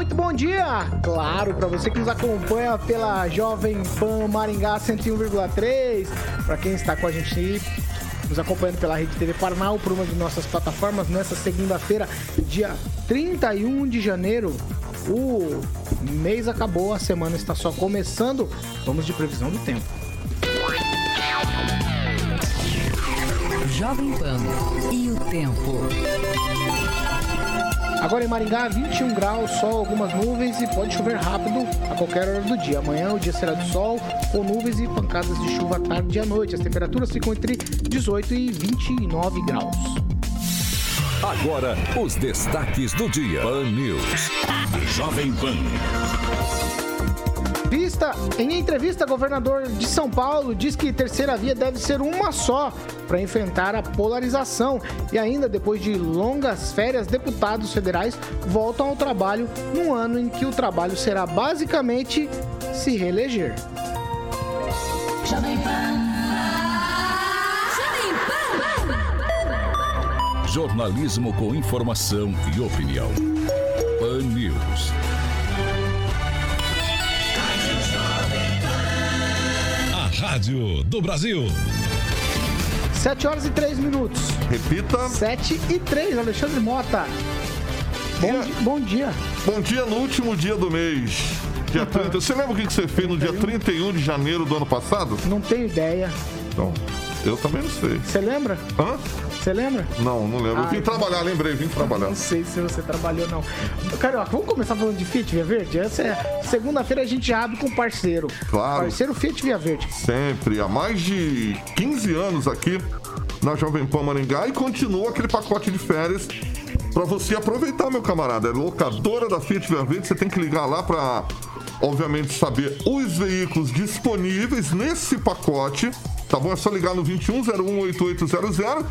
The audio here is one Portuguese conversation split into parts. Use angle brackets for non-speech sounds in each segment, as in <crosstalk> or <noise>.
Muito bom dia! Claro, para você que nos acompanha pela Jovem Pan Maringá 101,3, para quem está com a gente nos acompanhando pela Rede TV Paraná por uma de nossas plataformas nessa segunda-feira, dia 31 de janeiro. O mês acabou, a semana está só começando. Vamos de previsão do tempo. Jovem Pan e o tempo. Agora em Maringá, 21 graus, sol, algumas nuvens e pode chover rápido a qualquer hora do dia. Amanhã o dia será de sol, com nuvens e pancadas de chuva à tarde e à noite. As temperaturas ficam entre 18 e 29 graus. Agora, os destaques do dia. Pan News. Jovem Pan. Em entrevista, governador de São Paulo diz que terceira via deve ser uma só para enfrentar a polarização. E ainda depois de longas férias, deputados federais voltam ao trabalho num ano em que o trabalho será basicamente se reeleger. Jornalismo com informação e opinião. Pan News. Rádio do Brasil. 7 horas e 3 minutos. Repita. 7 e 3, Alexandre Mota. Bom, Dia. di- bom dia. Bom dia no último dia do mês. Dia 30. Você lembra o que você fez no dia 31 de janeiro do ano passado? Não tenho ideia. Não. Eu também não sei. Você lembra? Hã? Você lembra? Não, não lembro. Eu vim Ai. trabalhar, lembrei, vim trabalhar. Não sei se você trabalhou ou não. Carioca, vamos começar falando de Fiat Via Verde? Essa é segunda-feira a gente abre com parceiro. Claro. Parceiro Fiat Via Verde. Sempre, há mais de 15 anos aqui na Jovem Pan Maringá e continua aquele pacote de férias para você aproveitar, meu camarada. É locadora da Fiat Via Verde, você tem que ligar lá para, obviamente, saber os veículos disponíveis nesse pacote. Tá bom? É só ligar no 21018800.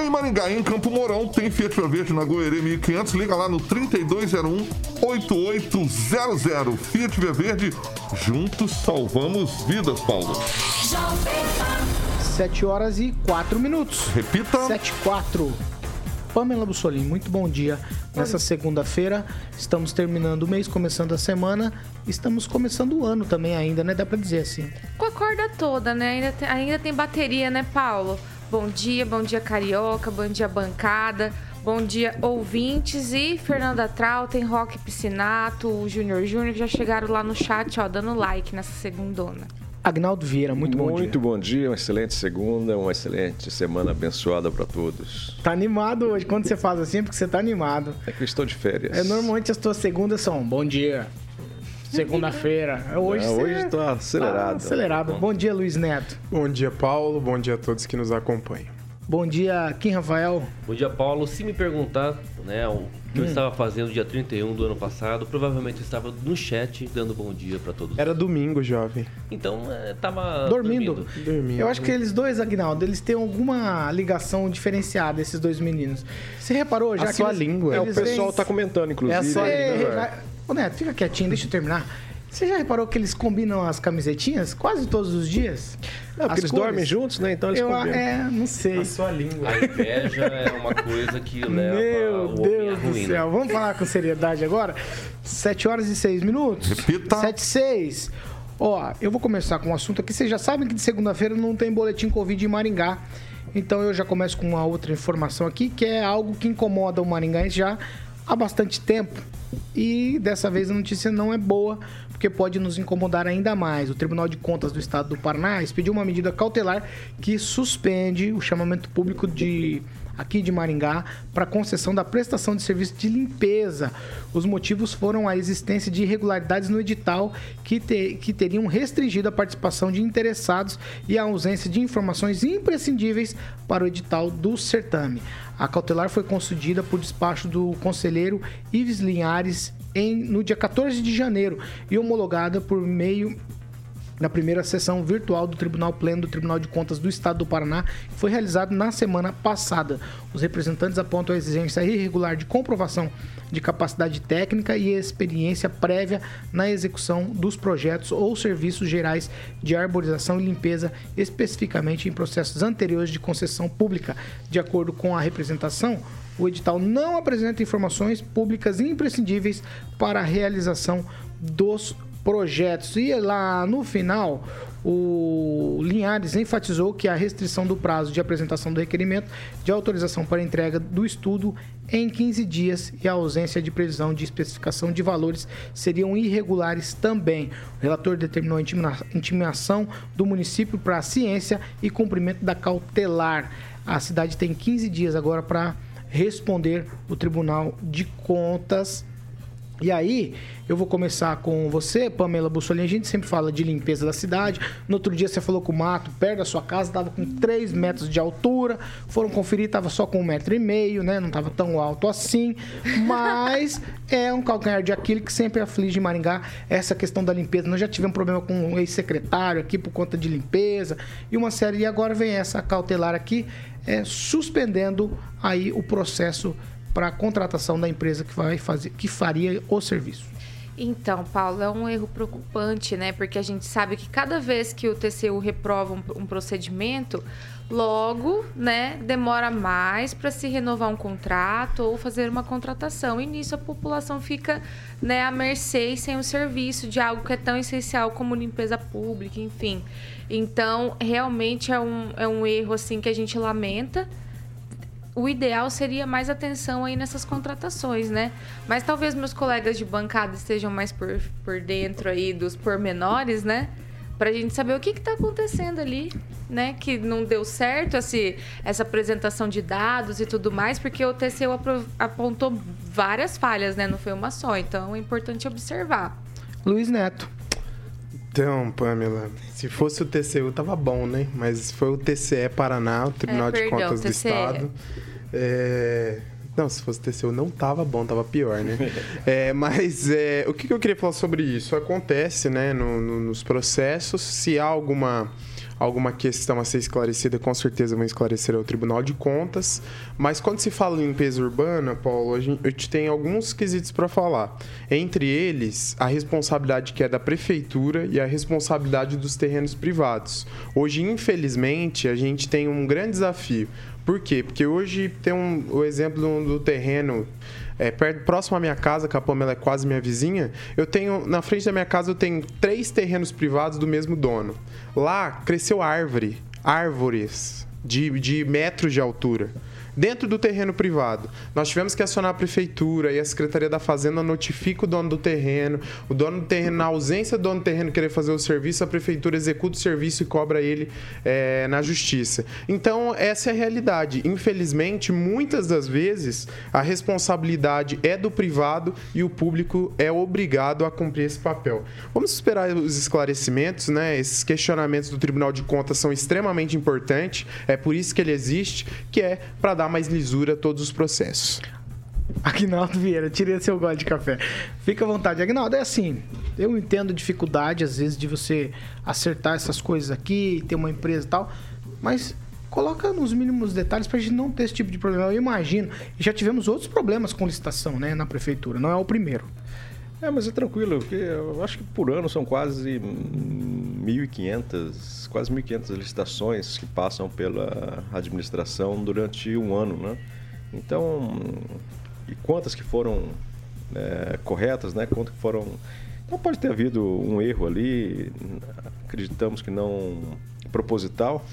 Em Maringá, em Campo Mourão, tem Fiat Verde na Goerê 1500. Liga lá no 3201-8800. Fiat Verde, juntos salvamos vidas, Paulo. 7 horas e 4 minutos. Repita. 7 e 4. Pamela Bussolini, muito bom dia. Nessa segunda-feira, estamos terminando o mês, começando a semana. Estamos começando o ano também ainda, né? Dá pra dizer assim. Com a corda toda, né? Ainda tem, ainda tem bateria, né, Paulo? Bom dia, bom dia, Carioca, bom dia, bancada, bom dia, ouvintes e Fernanda Trautem, Rock Piscinato, o Júnior Júnior, que já chegaram lá no chat, ó, dando like nessa segundona. Agnaldo Vieira, muito bom Muito dia. bom dia, uma excelente segunda, uma excelente semana abençoada para todos. Tá animado hoje. Quando você faz assim, é porque você tá animado. É que eu estou de férias. É, normalmente as tuas segundas são bom dia, segunda-feira. Hoje, Não, você hoje estou acelerado. tá acelerado. Bom dia, Luiz Neto. Bom dia, Paulo. Bom dia a todos que nos acompanham. Bom dia, Kim Rafael. Bom dia, Paulo. Se me perguntar né, o que eu estava fazendo dia 31 do ano passado, provavelmente eu estava no chat dando bom dia para todos. Era domingo, jovem. Então, é, tava Dormindo. Dormindo. Eu acho que eles dois, Agnaldo, eles têm alguma ligação diferenciada, esses dois meninos. Você reparou já A que sua eles- língua. É, o pessoal está comentando, inclusive. É a sua língua, vai- Ô, Neto, fica quietinho, deixa eu terminar. Você já reparou que eles combinam as camisetinhas quase todos os dias? Não, porque As eles cores? dormem juntos, né? Então eles Eu, combinam. é, não sei. A sua língua. A inveja é uma coisa que leva Meu Deus do céu. Vamos falar com seriedade agora? 7 horas e 6 minutos. Repita. 7 e 6. Ó, eu vou começar com um assunto aqui. Vocês já sabem que de segunda-feira não tem boletim Covid em Maringá. Então eu já começo com uma outra informação aqui, que é algo que incomoda o maringaense já há bastante tempo. E dessa vez a notícia não é boa, porque pode nos incomodar ainda mais. O Tribunal de Contas do Estado do Paraná expediu uma medida cautelar que suspende o chamamento público de aqui de Maringá para concessão da prestação de serviço de limpeza. Os motivos foram a existência de irregularidades no edital que, te, que teriam restringido a participação de interessados e a ausência de informações imprescindíveis para o edital do certame. A cautelar foi concedida por despacho do conselheiro Ives Linhares em, no dia 14 de janeiro e homologada por meio na primeira sessão virtual do Tribunal Pleno do Tribunal de Contas do Estado do Paraná, que foi realizado na semana passada. Os representantes apontam a exigência irregular de comprovação de capacidade técnica e experiência prévia na execução dos projetos ou serviços gerais de arborização e limpeza, especificamente em processos anteriores de concessão pública. De acordo com a representação, o edital não apresenta informações públicas imprescindíveis para a realização dos projetos. E lá no final, o Linhares enfatizou que a restrição do prazo de apresentação do requerimento de autorização para entrega do estudo em 15 dias e a ausência de previsão de especificação de valores seriam irregulares também. O relator determinou a intimação do município para a ciência e cumprimento da cautelar. A cidade tem 15 dias agora para responder o Tribunal de Contas. E aí, eu vou começar com você, Pamela Bussolini. A gente sempre fala de limpeza da cidade. No outro dia você falou que o mato perto da sua casa estava com 3 metros de altura. Foram conferir, estava só com um metro e meio, né? Não estava tão alto assim. Mas é um calcanhar de Aquiles que sempre aflige Maringá essa questão da limpeza. Nós já tivemos problema com um ex-secretário aqui por conta de limpeza e uma série. E agora vem essa cautelar aqui, é, suspendendo aí o processo para a contratação da empresa que vai fazer, que faria o serviço. Então, Paulo, é um erro preocupante, né? Porque a gente sabe que cada vez que o TCU reprova um, um procedimento, logo, né, demora mais para se renovar um contrato ou fazer uma contratação. E nisso a população fica, né, à mercê e sem o serviço de algo que é tão essencial como limpeza pública, enfim. Então, realmente é um, é um erro assim que a gente lamenta o ideal seria mais atenção aí nessas contratações, né? Mas talvez meus colegas de bancada estejam mais por, por dentro aí dos pormenores, né? Pra gente saber o que está acontecendo ali, né? Que não deu certo esse, essa apresentação de dados e tudo mais, porque o TCU apontou várias falhas, né? Não foi uma só. Então é importante observar. Luiz Neto. Então, Pamela, se fosse o TCU tava bom, né? Mas foi o TCE Paraná, o Tribunal É, de perdão, Contas do TCE. Estado. É, Não, se fosse TCU não tava bom, tava pior, né? <laughs> É, mas é, o que eu queria falar sobre isso? Acontece, né, no- no- nos processos, se há alguma alguma questão a ser esclarecida, com certeza vão esclarecer ao Tribunal de Contas. Mas quando se fala em limpeza urbana, Paulo, a gente, a gente tem alguns quesitos para falar. Entre eles, a responsabilidade que é da prefeitura e a responsabilidade dos terrenos privados. Hoje, infelizmente, a gente tem um grande desafio. Por quê? Porque hoje tem um, o exemplo do, terreno é, perto, próximo à minha casa, que a Pamela é quase minha vizinha, eu tenho, na frente da minha casa, eu tenho três terrenos privados do mesmo dono. Lá cresceu árvore, árvores de, de metros de altura. Dentro do terreno privado, nós tivemos que acionar a prefeitura e a Secretaria da Fazenda notifica o dono do terreno. O dono do terreno, na ausência do dono do terreno querer fazer o serviço, a prefeitura executa o serviço e cobra ele é, na justiça. Então, essa é a realidade. Infelizmente, muitas das vezes, a responsabilidade é do privado e o público é obrigado a cumprir esse papel. Vamos esperar os esclarecimentos, né? Esses questionamentos do Tribunal de Contas são extremamente importantes. É por isso que ele existe, que é para dar mais lisura a todos os processos. Agnaldo Vieira, tirei seu gole de café. Fica à vontade. Agnaldo, é assim, eu entendo a dificuldade, às vezes, de você acertar essas coisas aqui, ter uma empresa e tal, mas coloca nos mínimos detalhes pra gente não ter esse tipo de problema. Eu imagino, já tivemos outros problemas com licitação, né, na prefeitura, não é o primeiro. É, mas é tranquilo, porque eu acho que por ano são quase hum, 1.500, quase 1.500 licitações que passam pela administração durante um ano, né? Então, e quantas que foram é, corretas, né? Quantas que foram... Então pode ter havido um erro ali, acreditamos que não proposital,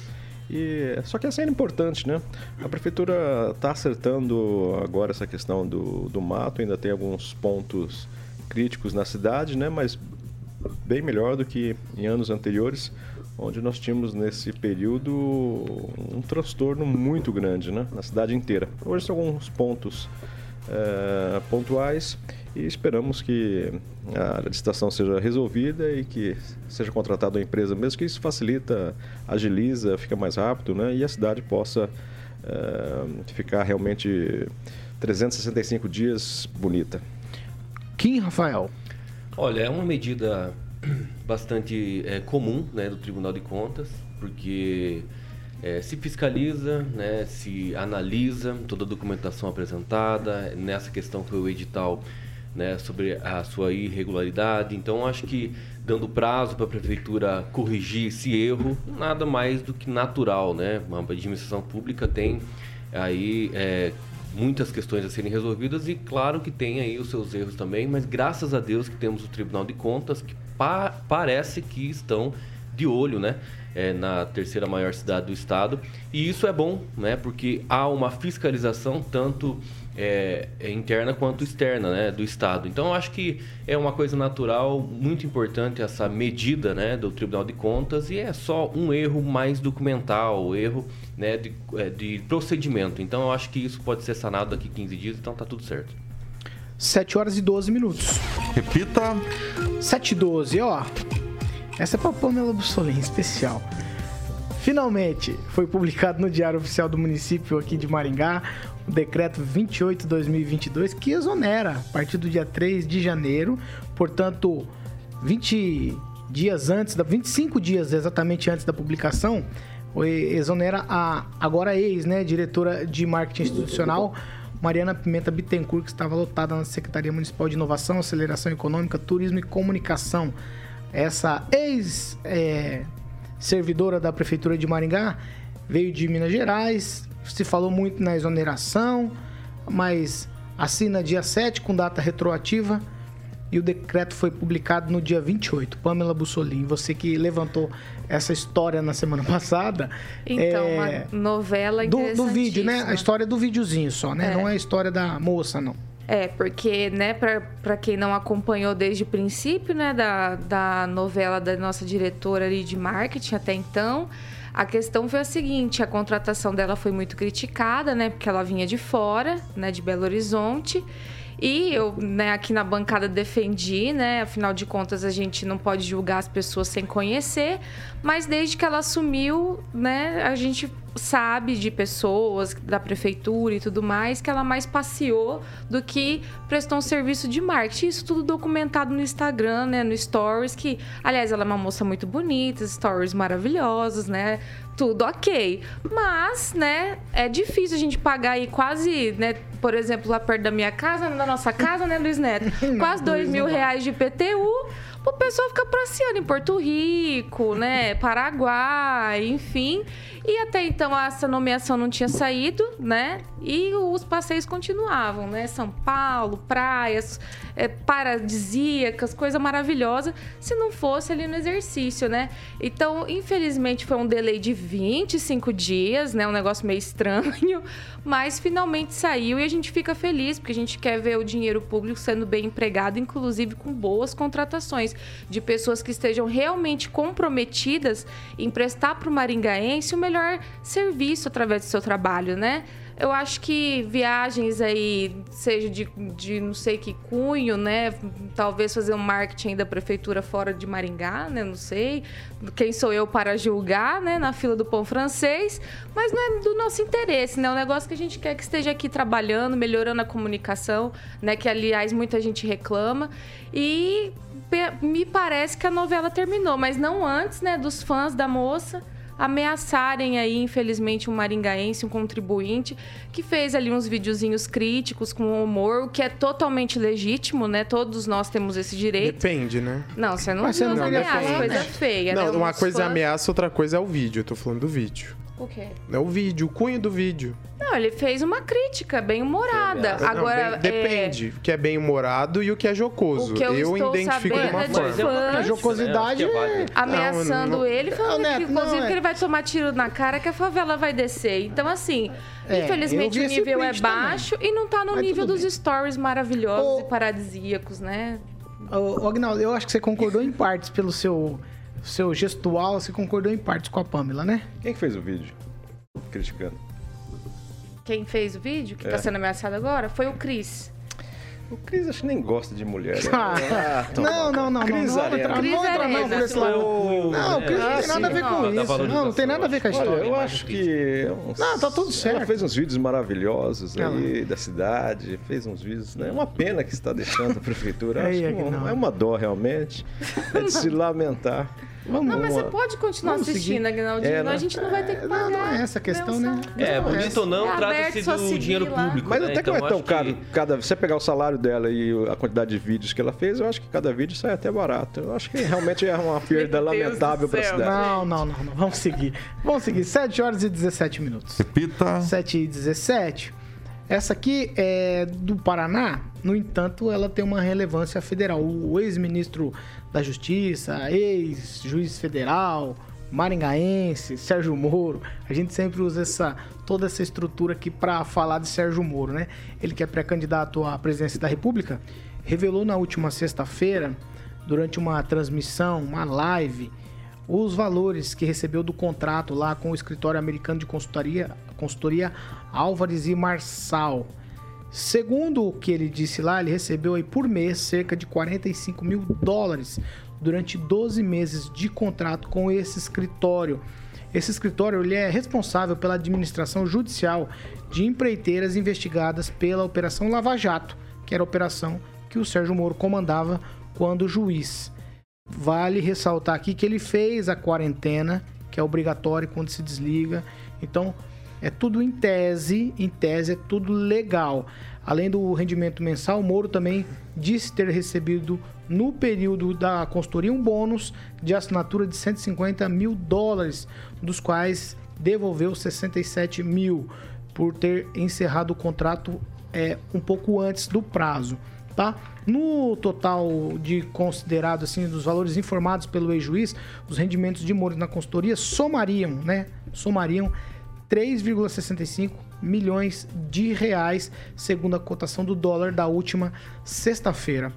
e, só que é importante, né? A prefeitura está acertando agora essa questão do, do mato, ainda tem alguns pontos críticos na cidade, né? Mas bem melhor do que em anos anteriores, onde nós tínhamos nesse período um transtorno muito grande né, na cidade inteira. Hoje são alguns pontos eh, pontuais e esperamos que a licitação seja resolvida e que seja contratada uma empresa mesmo, que isso facilita, agiliza, fica mais rápido né, e a cidade possa eh, ficar realmente 365 dias bonita. Kim Rafael. Olha, é uma medida <clears throat> bastante é, comum né, do Tribunal de Contas, porque é, se fiscaliza, né, se analisa toda a documentação apresentada, nessa questão foi o edital né, sobre a sua irregularidade. Então, acho que dando prazo para a prefeitura corrigir esse erro, nada mais do que natural. Né? Uma administração pública tem aí é, muitas questões a serem resolvidas e claro que tem aí os seus erros também, mas graças a Deus que temos o Tribunal de Contas que pa parece que estão de olho, né? É, na terceira maior cidade do estado. E isso é bom, né? Porque há uma fiscalização tanto é, é interna quanto externa né, do Estado. Então, acho que é uma coisa natural, muito importante essa medida né, do Tribunal de Contas e é só um erro mais documental, erro né, de, é, de procedimento. Então, eu acho que isso pode ser sanado daqui 15 dias, então tá tudo certo. 7 horas e 12 minutos. Repita. 7 e 12, ó. Essa é pra Pamela Bussolini, especial. Finalmente, foi publicado no Diário Oficial do Município aqui de Maringá o decreto 28/2022 que exonera a partir do dia 3 de janeiro, portanto, 20 dias antes, 25 dias exatamente antes da publicação, exonera a agora ex, né, diretora de marketing institucional Mariana Pimenta Bittencourt, que estava lotada na Secretaria Municipal de Inovação, Aceleração Econômica, Turismo e Comunicação. Essa ex é, servidora da Prefeitura de Maringá veio de Minas Gerais, se falou muito na exoneração, mas assina dia 7 com data retroativa e o decreto foi publicado no dia 28. Pamela Bussolini, você que levantou essa história na semana <laughs> passada. Então, é, uma novela do, do vídeo, né? A história do videozinho só, né? É. Não é a história da moça, não. É, porque, né, para quem não acompanhou desde o princípio, né, da, da novela da nossa diretora ali de marketing até então, a questão foi a seguinte: a contratação dela foi muito criticada, né? Porque ela vinha de fora, né? De Belo Horizonte. E eu, né, aqui na bancada defendi, né? Afinal de contas, a gente não pode julgar as pessoas sem conhecer. Mas desde que ela assumiu, né, a gente sabe de pessoas da prefeitura e tudo mais que ela mais passeou do que prestou um serviço de marketing. Isso tudo documentado no Instagram, né, no Stories, que, aliás, ela é uma moça muito bonita, stories maravilhosos, né? Tudo ok. Mas, né, é difícil a gente pagar aí quase, né, por exemplo, lá perto da minha casa, da nossa casa, né, Luiz Neto? <laughs> quase dois mil reais de PTU o pessoal fica passeando em Porto Rico, né? Paraguai, enfim. E até então essa nomeação não tinha saído, né? E os passeios continuavam, né? São Paulo, praias é, paradisíacas, coisa maravilhosa, se não fosse ali no exercício, né? Então, infelizmente, foi um delay de 25 dias, né? Um negócio meio estranho, <laughs> mas finalmente saiu e a gente fica feliz, porque a gente quer ver o dinheiro público sendo bem empregado, inclusive com boas contratações de pessoas que estejam realmente comprometidas em prestar para o maringaense o melhor serviço através do seu trabalho, né? Eu acho que viagens aí, seja de, de não sei que cunho, né? Talvez fazer um marketing da prefeitura fora de Maringá, né? Não sei. Quem sou eu para julgar, né? Na fila do pão francês. Mas não é do nosso interesse, né? É um negócio que a gente quer que esteja aqui trabalhando, melhorando a comunicação, né? Que, aliás, muita gente reclama. E me parece que a novela terminou, mas não antes, né? Dos fãs da moça ameaçarem aí, infelizmente, um maringaense, um contribuinte, que fez ali uns videozinhos críticos com humor, o que é totalmente legítimo, né? Todos nós temos esse direito. Depende, né? Não, você não, Mas você não ameaça, coisa feia, não, né? Uma coisa é ameaça, outra coisa é o vídeo. Eu tô falando do vídeo. O quê? É o vídeo, o cunho do vídeo. Não, ele fez uma crítica bem humorada. Não, Agora, bem, depende. É... O que é bem humorado e o que é jocoso. Que eu, eu identifico de uma é forma. De fãs, a jocosidade é... ameaçando não, não, ele, falando não, que, inclusive, é. que ele vai tomar tiro na cara que a favela vai descer. Então, assim, é, infelizmente o nível é baixo também. e não tá no Mas nível dos bem. stories maravilhosos e paradisíacos, né? Ô, Agnaldo, eu acho que você concordou em partes pelo seu seu gestual, você concordou em partes com a Pamela, né? Quem que fez o vídeo? Criticando. Quem fez o vídeo, que É. tá sendo ameaçado agora, foi o Cris. O Cris acho que nem gosta de mulher. né? <laughs> Ah, toma. não, não, não, não, Cris não, vamos entrar, Cris não não Arena. por esse Não é lado. o- Não, o Cris não é, tem nada a ver sim, com isso. Não, não tem nada a ver com a Olha, história. eu mais acho que. Não, tá tudo Ela certo. fez uns vídeos maravilhosos Ela- aí da cidade, fez uns vídeos. né? É uma pena que está deixando a prefeitura. Aí <laughs> Acho é que não- não. é uma dó realmente. É de se lamentar. Vamos, Não, mas você pode continuar assistindo, seguir. Aguinaldinho. É? A gente não vai ter que Não, pagar. não é essa a questão, né? É, bonito ou não, É trata-se do seguir dinheiro lá. público. Mas né? até que Então, não é tão caro. Cada, você pegar o salário dela e a quantidade de vídeos que ela fez, eu acho que cada vídeo sai até barato. Eu acho que realmente é uma <laughs> perda lamentável para a cidade. Não, não, não, não. Vamos seguir. Vamos seguir. 7 horas e 17 minutos. Repita. 7 e 17. Essa aqui é do Paraná, no entanto, ela tem uma relevância federal. O ex-ministro da Justiça, ex-juiz federal, maringaense, Sérgio Moro. A gente sempre usa essa, toda essa estrutura aqui para falar de Sérgio Moro, né? Ele que é pré-candidato à presidência da República, revelou na última sexta-feira, durante uma transmissão, uma live, os valores que recebeu do contrato lá com o escritório americano de consultoria, consultoria Álvares e Marçal. Segundo o que ele disse lá, ele recebeu aí por mês cerca de 45 mil dólares durante 12 meses de contrato com esse escritório. Esse escritório ele é responsável pela administração judicial de empreiteiras investigadas pela Operação Lava Jato, que era a operação que o Sérgio Moro comandava quando juiz. Vale ressaltar aqui que ele fez a quarentena, que é obrigatório quando se desliga. Então, é tudo em tese, em tese é tudo legal. Além do rendimento mensal, Moro também disse ter recebido no período da consultoria um bônus de assinatura de 150 mil dólares, dos quais devolveu 67 mil por ter encerrado o contrato é, um pouco antes do prazo tá? No total de considerado assim dos valores informados pelo ex-juiz, os rendimentos de Moro na consultoria somariam, né? Somariam 3,65 milhões de reais, segundo a cotação do dólar da última sexta-feira.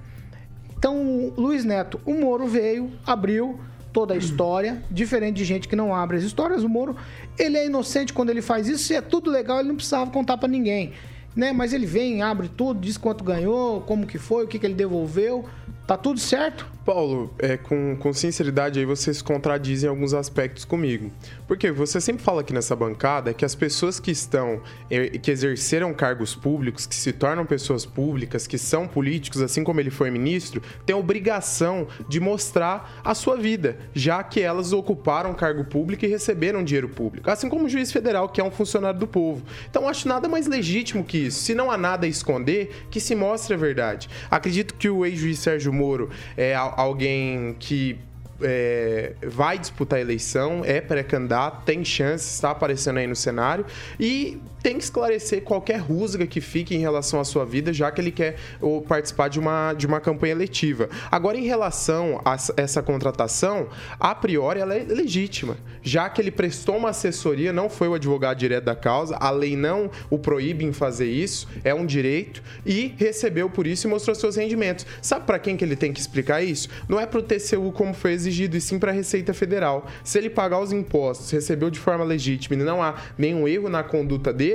Então, Luiz Neto, o Moro veio, abriu toda a história, diferente de gente que não abre as histórias, o Moro, ele é inocente quando ele faz isso, se é tudo legal, ele não precisava contar pra ninguém, né? Mas ele vem, abre tudo, diz quanto ganhou, como que foi, o que, que ele devolveu, tá tudo certo? Paulo, é, com, com sinceridade aí vocês contradizem alguns aspectos comigo. Porque você sempre fala aqui nessa bancada que as pessoas que estão, eh, que exerceram cargos públicos, que se tornam pessoas públicas, que são políticos, assim como ele foi ministro, têm obrigação de mostrar a sua vida, já que elas ocuparam cargo público e receberam dinheiro público. Assim como o juiz federal, que é um funcionário do povo. Então acho nada mais legítimo que isso. Se não há nada a esconder, que se mostre a verdade. Acredito que o ex-juiz Sérgio Moro é alguém que é, vai disputar a eleição, é pré-candidato, tem chance, está aparecendo aí no cenário. E tem que esclarecer qualquer rusga que fique em relação à sua vida, já que ele quer ou, participar de uma, de uma campanha eletiva. Agora, em relação a essa- contratação, a priori ela é legítima, já que ele prestou uma assessoria, não foi o advogado direto da causa, a lei não o proíbe em fazer isso, é um direito, e recebeu por isso e mostrou seus rendimentos. Sabe para quem que ele tem que explicar isso? Não é para o TCU como foi exigido, e sim para a Receita Federal. Se ele pagar os impostos, recebeu de forma legítima e não há nenhum erro na conduta dele,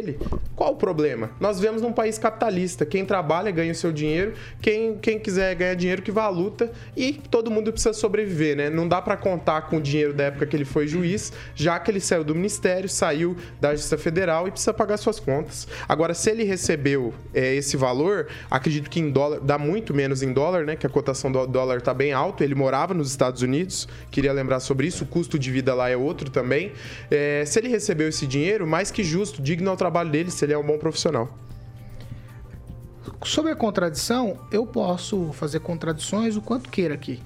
qual o problema? Nós vivemos num país capitalista. Quem trabalha ganha o seu dinheiro, quem, quem quiser ganhar dinheiro que vá à luta e todo mundo precisa sobreviver, né? Não dá para contar com o dinheiro da época que ele foi juiz, já que ele saiu do ministério, saiu da Justiça Federal e precisa pagar suas contas. Agora, se ele recebeu é, esse valor, acredito que em dólar, dá muito menos em dólar, né? Que a cotação do dólar tá bem alto. Ele morava nos Estados Unidos, queria lembrar sobre isso. O custo de vida lá é outro também. É, se ele recebeu esse dinheiro, mais que justo, digno trabalho dele, se ele é um bom profissional. Sobre a contradição, eu posso fazer contradições o quanto queira aqui.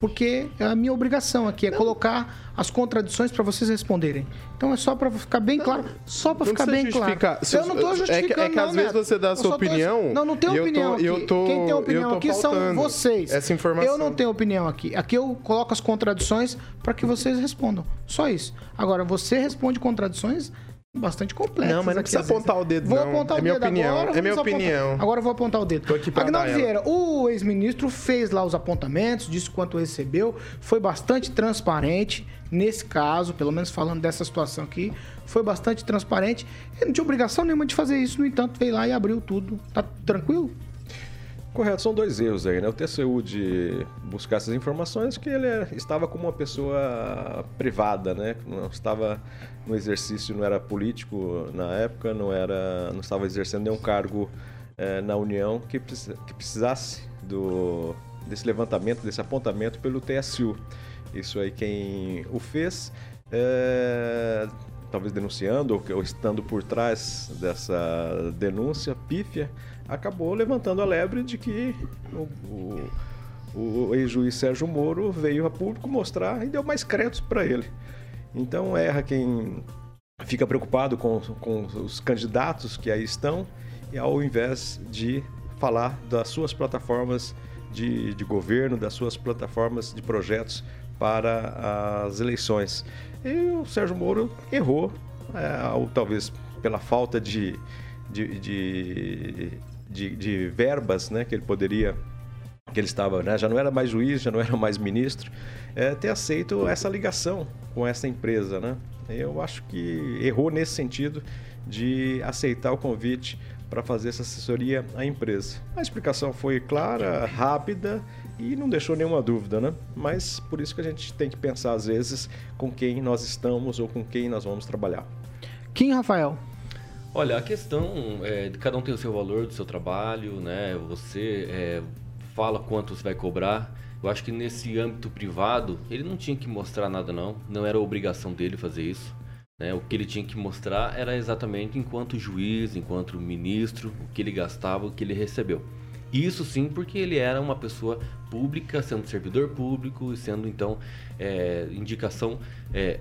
Porque é a minha obrigação aqui é colocar as contradições para vocês responderem. Então é só para ficar bem claro, só para Não ficar bem claro. Eu não tô é que- justificando é que às não, vezes Neto. você dá a sua só tô- opinião, Não, não tem e eu opinião tô- aqui. eu tô- Quem tem opinião aqui são vocês. essa informação. Eu não tenho opinião aqui. Aqui eu coloco as contradições para que vocês respondam. Só isso. Agora você responde contradições bastante complexas. Não, mas não precisa às vezes. apontar o dedo, Vou não. apontar É o minha dedo opinião, agora. é minha vamos apontar- opinião. Agora eu vou apontar o dedo. Tô aqui pra Agnaldo. Vieira, o ex-ministro fez lá os apontamentos, disse quanto recebeu, foi bastante transparente nesse caso, pelo menos falando dessa situação aqui, foi bastante transparente. Ele não tinha obrigação nenhuma de fazer isso, no entanto, veio lá e abriu tudo. Tá tranquilo? Correto, são dois erros aí, né? O TCU de buscar essas informações que ele é- estava como uma pessoa privada, né? Não estava no exercício, não era político na época, não era, não estava exercendo nenhum cargo eh, na União que, que precisasse do desse levantamento, desse apontamento pelo TSU. Isso aí quem o fez, eh, talvez denunciando ou, ou estando por trás dessa denúncia pífia, acabou levantando a lebre de que o, o, o ex-juiz Sérgio Moro veio a público mostrar e deu mais créditos para ele. Então erra quem fica preocupado com, com os candidatos que aí estão e ao invés de falar das suas plataformas de, de governo, das suas plataformas de projetos para as eleições. E o Sérgio Moro errou, é, ou talvez pela falta de, de, de, de, de verbas né, que ele poderia que ele estava, né, já não era mais juiz, já não era mais ministro, é, ter aceito essa ligação com essa empresa, né? Eu acho que errou nesse sentido de aceitar o convite para fazer essa assessoria à empresa. A explicação foi clara, rápida e não deixou nenhuma dúvida, né? Mas por isso que a gente tem que pensar às vezes com quem nós estamos ou com quem nós vamos trabalhar. Kim Rafael. Olha, a questão é cada um tem o seu valor do seu trabalho, né? Você é, fala quanto você vai cobrar. Eu acho que nesse âmbito privado, ele não tinha que mostrar nada não, não era obrigação dele fazer isso. Né? O que ele tinha que mostrar era exatamente enquanto juiz, enquanto ministro, o que ele gastava, o que ele recebeu. Isso sim, porque ele era uma pessoa pública, sendo servidor público e sendo então é, indicação é,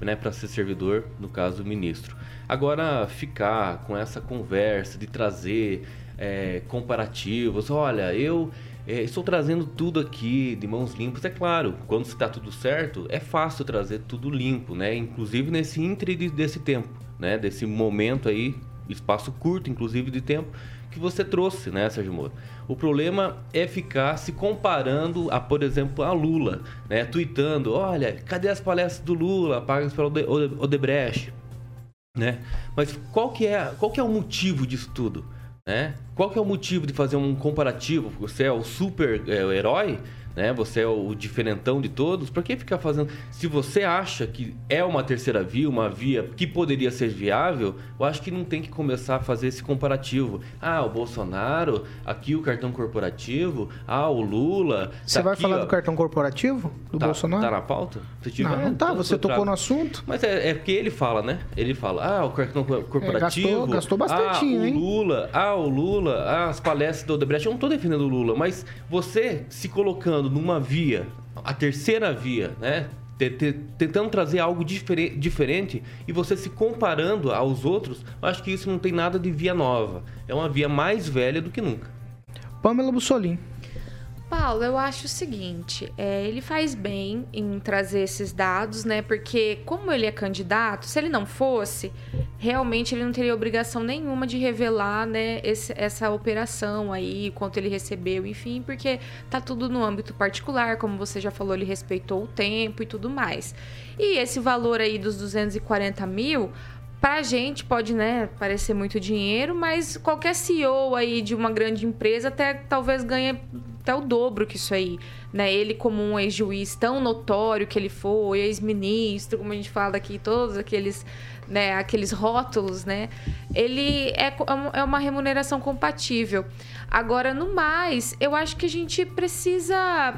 é, né, para ser servidor, no caso ministro. Agora, ficar com essa conversa de trazer é, comparativos, olha, eu é, estou trazendo tudo aqui de mãos limpas, é claro, quando está tudo certo, é fácil trazer tudo limpo, né? Inclusive nesse intre desse tempo, né? Desse momento aí, espaço curto, inclusive de tempo, que você trouxe, né, Sérgio Moro? O problema é ficar se comparando a, por exemplo, a Lula, né? Tweetando, olha, cadê as palestras do Lula pagas pelo Ode- Ode- Odebrecht? né? Mas qual que é, qual que é o motivo disso tudo, né? Qual que é o motivo de fazer um comparativo? Você é o super é, o herói, né? Você é o diferentão de todos. Por que ficar fazendo? Se você acha que é uma terceira via, uma via que poderia ser viável, eu acho que não tem que começar a fazer esse comparativo. Ah, o Bolsonaro, aqui o cartão corporativo, ah, o Lula. Você tá vai aqui, falar ó. do cartão corporativo do tá, Bolsonaro? Tá na pauta? Tiver, Não, não tá. então Você eu tocou no assunto. Mas é, é porque ele fala, né? Ele fala, ah, o cartão co- corporativo. É, gastou- gastou bastantinho, ah, o hein? Lula, ah, o Lula, ah, as palestras do Odebrecht. Eu não tô defendendo o Lula, mas você se colocando numa via, a terceira via, né? Te- te- Tentando trazer algo difere- diferente e você se comparando aos outros, eu acho que isso não tem nada de via nova. É uma via mais velha do que nunca. Pamela Bussolini. Paulo, eu acho o seguinte, é, ele faz bem em trazer esses dados, né? Porque como ele é candidato, se ele não fosse, realmente ele não teria obrigação nenhuma de revelar, né, esse- essa operação aí, quanto ele recebeu, enfim, porque tá tudo no âmbito particular, como você já falou, ele respeitou o tempo e tudo mais. E esse valor aí dos 240 mil, Pra gente pode, né, parecer muito dinheiro, mas qualquer CEO aí de uma grande empresa até talvez ganhe até o dobro que isso aí, né? Ele como um ex-juiz tão notório que ele foi, ex-ministro, como a gente fala aqui, todos aqueles, né, aqueles rótulos, né? Ele é, co- é uma remuneração compatível. Agora, no mais, eu acho que a gente precisa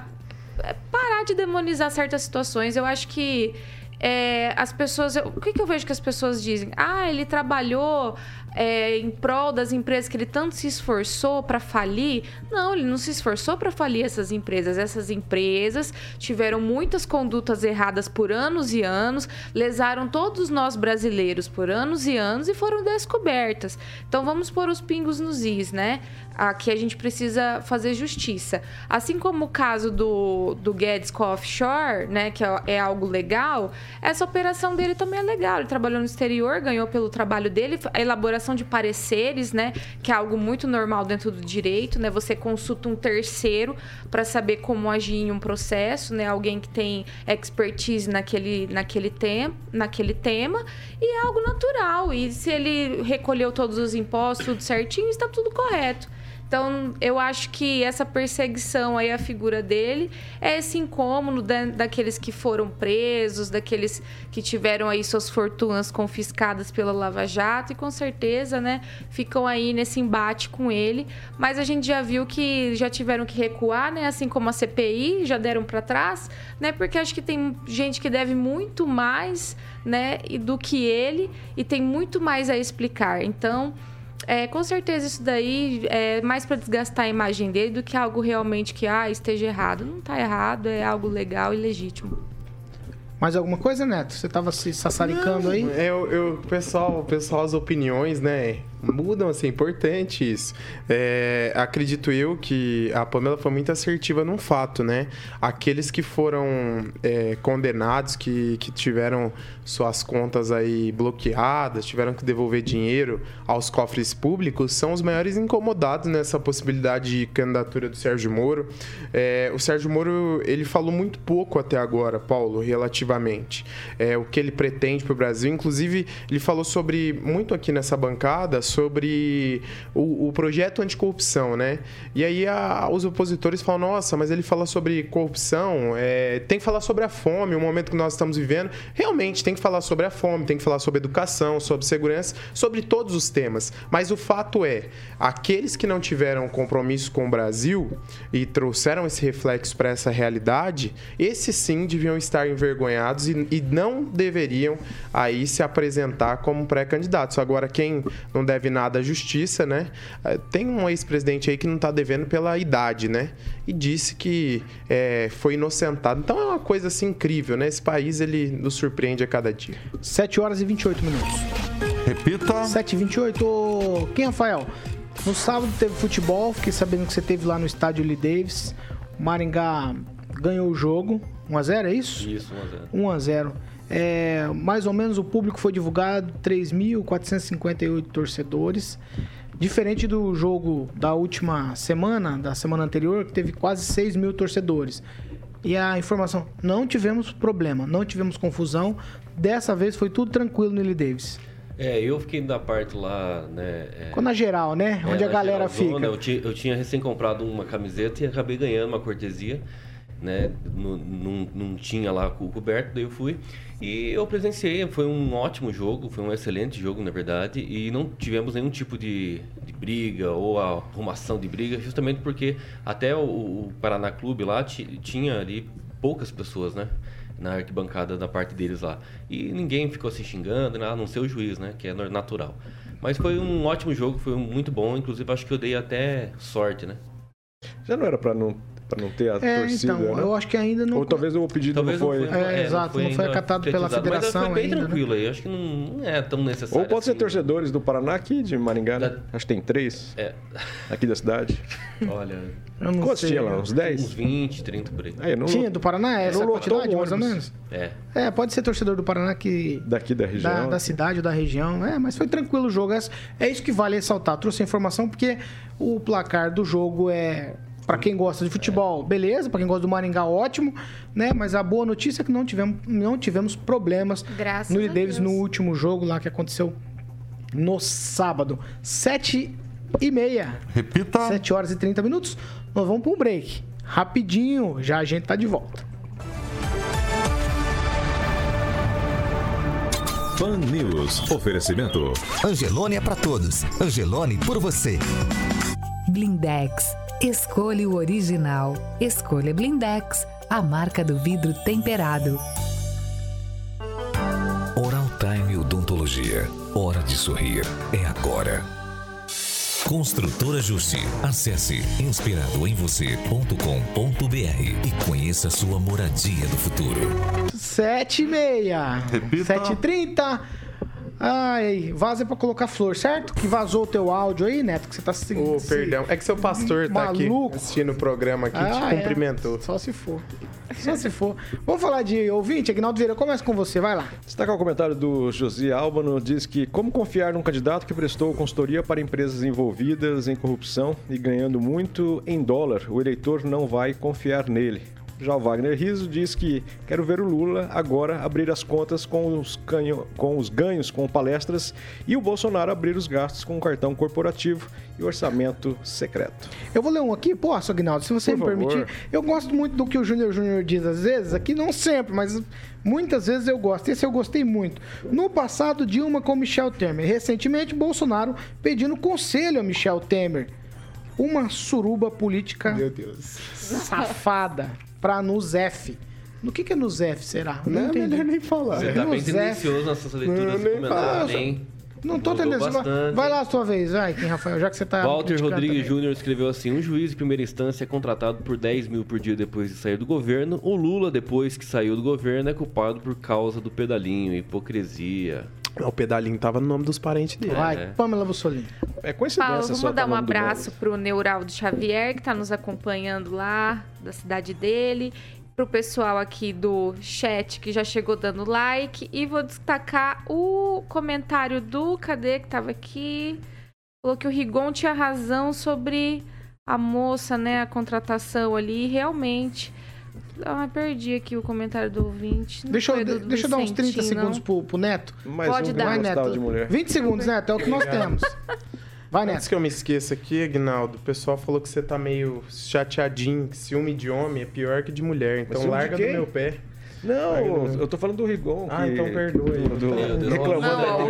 é, parar de demonizar certas situações. Eu acho que é, as pessoas. eu- o que, que eu vejo que as pessoas dizem? Ah, ele trabalhou é, em prol das empresas que ele tanto se esforçou para falir. Não, ele não se esforçou para falir essas empresas. Essas empresas tiveram muitas condutas erradas por anos e anos, lesaram todos nós brasileiros por anos e anos e foram descobertas. Então vamos pôr os pingos nos is, né? Aqui a gente precisa fazer justiça. Assim como o caso do, do Guedes com a offshore, né, que é, é algo legal, essa operação dele também é legal. Ele trabalhou no exterior, ganhou pelo trabalho dele, a elaboração de pareceres, né, que é algo muito normal dentro do direito, né? Você consulta um terceiro para saber como agir em um processo, né? Alguém que tem expertise naquele, naquele, tem, naquele tema e é algo natural. E se ele recolheu todos os impostos, tudo certinho, está tudo correto. Então, eu acho que essa perseguição aí à figura dele é esse incômodo da, daqueles que foram presos, daqueles que tiveram aí suas fortunas confiscadas pela Lava Jato e com certeza, né, ficam aí nesse embate com ele. Mas a gente já viu que já tiveram que recuar, né, assim como a CPI, já deram para trás, né, porque acho que tem gente que deve muito mais, né, do que ele e tem muito mais a explicar. Então, é, com certeza isso daí é mais para desgastar a imagem dele do que algo realmente que ah, esteja errado. Não está errado, é algo legal e legítimo. Mais alguma coisa, Neto? Você estava se sassaricando aí? É, eu, eu, pessoal, pessoal, as opiniões, né? Mudam, assim, é importante isso. É, acredito eu que a Pamela foi muito assertiva num fato, né? Aqueles que foram é, condenados, que, que tiveram suas contas aí bloqueadas, tiveram que devolver dinheiro aos cofres públicos, são os maiores incomodados nessa possibilidade de candidatura do Sérgio Moro. É, o Sérgio Moro, ele falou muito pouco até agora, Paulo, relativamente. É, o que ele pretende para o Brasil. Inclusive, ele falou sobre, muito aqui nessa bancada, sobre o, o projeto anticorrupção, né? E aí a, os opositores falam, nossa, mas ele fala sobre corrupção, é, tem que falar sobre a fome, o momento que nós estamos vivendo. Realmente, tem que falar sobre a fome, tem que falar sobre educação, sobre segurança, sobre todos os temas. Mas o fato é, aqueles que não tiveram compromisso com o Brasil e trouxeram esse reflexo para essa realidade, esses sim deviam estar envergonhados e, e não deveriam aí se apresentar como pré-candidatos. Agora, quem não deve nada à justiça, né? Eh, tem um ex-presidente aí que não está devendo pela idade, né? E disse que é, foi inocentado. Então é uma coisa assim incrível, né? Esse país ele nos surpreende a cada cada dia. 7 horas e 28 minutos. Repita. 7 e 28. Quem, Rafael? No sábado teve futebol, fiquei sabendo que você teve lá no estádio Lee Davis. O Maringá ganhou o jogo. 1x0, é isso? Isso, 1x0. 1x0. É, mais ou menos o público foi divulgado, 3.458 torcedores. Diferente do jogo da última semana, da semana anterior, que teve quase 6 mil torcedores. E a informação, não tivemos problema, não tivemos confusão. Dessa vez foi tudo tranquilo no Lee Davis. É, eu fiquei da parte lá, né? É... Quando na geral, né? É, Onde a galera fica. Eu tinha, eu tinha recém comprado uma camiseta e acabei ganhando uma cortesia, né? Não, tinha lá o coberto, daí eu fui. E eu presenciei, foi um ótimo jogo, foi um excelente jogo, na verdade, e não tivemos nenhum tipo de, de briga ou arrumação de briga, justamente porque até o, o Paraná Clube lá tinha ali poucas pessoas, né? Na arquibancada da parte deles lá. E ninguém ficou se xingando, a não ser o juiz, né? Que é natural. Mas foi um ótimo jogo, foi muito bom. Inclusive, acho que eu dei até sorte, né? Já não era para não para não ter a é, torcida. Então, né? eu acho que ainda não. Ou talvez o pedido talvez não foi. Não foi é, é, exato, não foi, não foi acatado pela federação. Mas foi bem ainda, né? tranquilo né? aí. Acho que não é tão necessário. Ou pode assim, ser torcedores do Paraná aqui, de Maringá, né? Acho que tem três. É. Aqui da cidade. Olha. Quantos tinha lá? Uns 10? Uns 20, 30 por aí. aí não tinha, do Paraná, essa não quantidade, mais ou menos? É. É, pode ser torcedor do Paraná que. Daqui da região. Da, da cidade ou da região. É, mas foi tranquilo o jogo. É isso que vale ressaltar. Trouxe a informação porque o placar do jogo é para quem gosta de futebol, beleza. Para quem gosta do Maringá, ótimo. Né? Mas a boa notícia é que não tivemos, não tivemos problemas Graças no Davis no último jogo lá que aconteceu no sábado. Sete e meia. Repita. 7 horas e 30 minutos. Nós vamos para um break. Rapidinho, já a gente tá de volta. Fan News. Oferecimento. Angelone é para todos. Angelone por você. Blindex. Escolha o original. Escolha Blindex, a marca do vidro temperado. Oral Time Odontologia Hora de sorrir é agora. Construtora Justi. Acesse inspiradoemvocê.com.br e conheça sua moradia do futuro. 7 e meia. Repita. 7 e 30. Ai, vaza pra colocar flor, certo? Que vazou o teu áudio aí, Neto, que você tá se Ô, se- perdão. É que seu pastor tá aqui Maluco. assistindo o programa aqui, Ah, te é. cumprimentou. Só se for. Só se for. Vamos falar de ouvinte, Agnaldo Vieira. Começa com você, vai lá. Destacar o comentário do José Albano, diz que como confiar num candidato que prestou consultoria para empresas envolvidas em corrupção e ganhando muito em dólar, o eleitor não vai confiar nele. Já o Wagner Riso diz que quero ver o Lula agora abrir as contas com os, canho- com os ganhos com palestras e o Bolsonaro abrir os gastos com o cartão corporativo e orçamento secreto. Eu vou ler um aqui, posso, Agnaldo, se você Por me favor. permitir. Eu gosto muito do que o Júnior Júnior diz às vezes, aqui não sempre, mas muitas vezes eu gosto. Esse eu gostei muito. No passado, Dilma com Michel Temer. Recentemente, Bolsonaro pedindo conselho a Michel Temer. Uma suruba política Meu Deus. safada pra nos F. No que, que é nos F, será? Eu Não, é melhor nem falar. Você tá bem No tendencioso nessas leituras Não, desse nem comentário, fala. hein? Não tô entendendo. Vai- lá a sua vez, vai, Kim Rafael, já que você tá. Walter Rodrigues. Júnior escreveu assim: um juiz de primeira instância é contratado por 10 mil por dia depois de sair do governo. O Lula, depois que saiu do governo, é culpado por causa do pedalinho, hipocrisia. O pedalinho tava no nome dos parentes dele. Vai, É. Pamela Bussolini. É coincidência Paulo, só vamos tá mandar o um abraço pro Neuraldo Xavier, que está nos acompanhando lá, da cidade dele. Pro pessoal aqui do chat que já chegou dando like. E vou destacar o comentário do Cadê que tava aqui. Falou que o Rigon tinha razão sobre a moça, né? A contratação ali. Realmente. Ah, perdi aqui o comentário do ouvinte. Não Deixa eu, do- do deixa eu dar uns 30 Vicentinho, segundos pro, pro Neto. Mais Pode um que dar. Vai, Neto. de mulher. 20 segundos, Neto, é o que nós temos. Vai, Antes Neto. que eu me esqueça aqui, Agnaldo, o pessoal falou que você tá meio chateadinho, que ciúme de homem é pior que de mulher. Então larga do meu pé. Não, eu tô falando do Rigon. Ah, que- então perdoe. Do, do, Meu Deus. reclamando Não,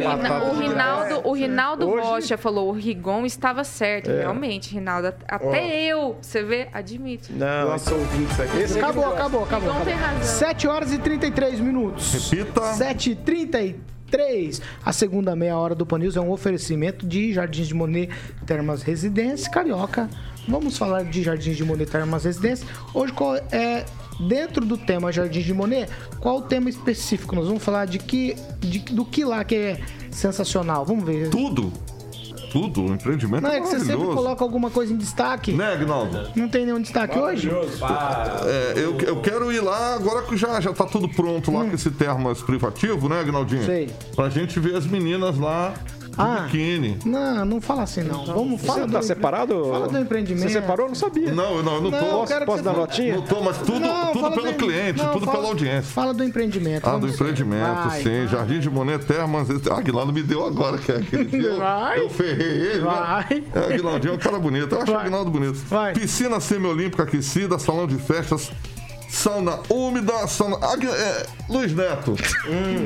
o, Rinaldo, o Rinaldo Hoje- Rocha falou, o Rigon estava certo. É. Realmente, Rinaldo. Até eu, você vê, admito. Não, Nossa, ouvintes aqui. Esse Acabou, acabou, acabou. Rigon tem razão. 7 horas e 33 minutos. Repita. 7 e 33 A segunda meia hora do Pan News é um oferecimento de Jardins de Monet Termas Residência Carioca. Vamos falar de Jardins de Monet Termas Residência. Hoje qual é dentro do tema Jardins de Monet, qual o tema específico? Nós vamos falar de que de- do que lá que é sensacional. Vamos ver. Tudo. Tudo. O empreendimento Não é é que você sempre coloca alguma coisa em destaque. Né, Agnaldo? Não tem nenhum destaque hoje? É, eu, eu quero ir lá agora que já, já tá tudo pronto lá com esse termas privativo, né, Agnaldinho? Hum. Sei. Pra gente ver as meninas lá Ah. biquíni. Não, não fala assim não. Vamos Você falar tá separado? Fala do empreendimento. Você separou? Eu não sabia. Não, não, eu não Não, tô. Posso você dar notinha? Não tô, mas tudo, Não, tudo pelo do- cliente, não, tudo fala- pela audiência. Fala do empreendimento. Ah, do empreendimento, Vai, sim. vai. Jardim de Monet Termas. Ah, Aguinaldo me deu agora, que é aquele <laughs> dia. Eu- Vai. Eu ferrei ele. né? Vai. É, Aguinaldinho é um cara bonito. Eu acho Vai. o Aguinaldo bonito. Vai. Piscina semiolímpica aquecida, salão de festas, sauna úmida, sauna. Agui- é, Luiz Neto. Luiz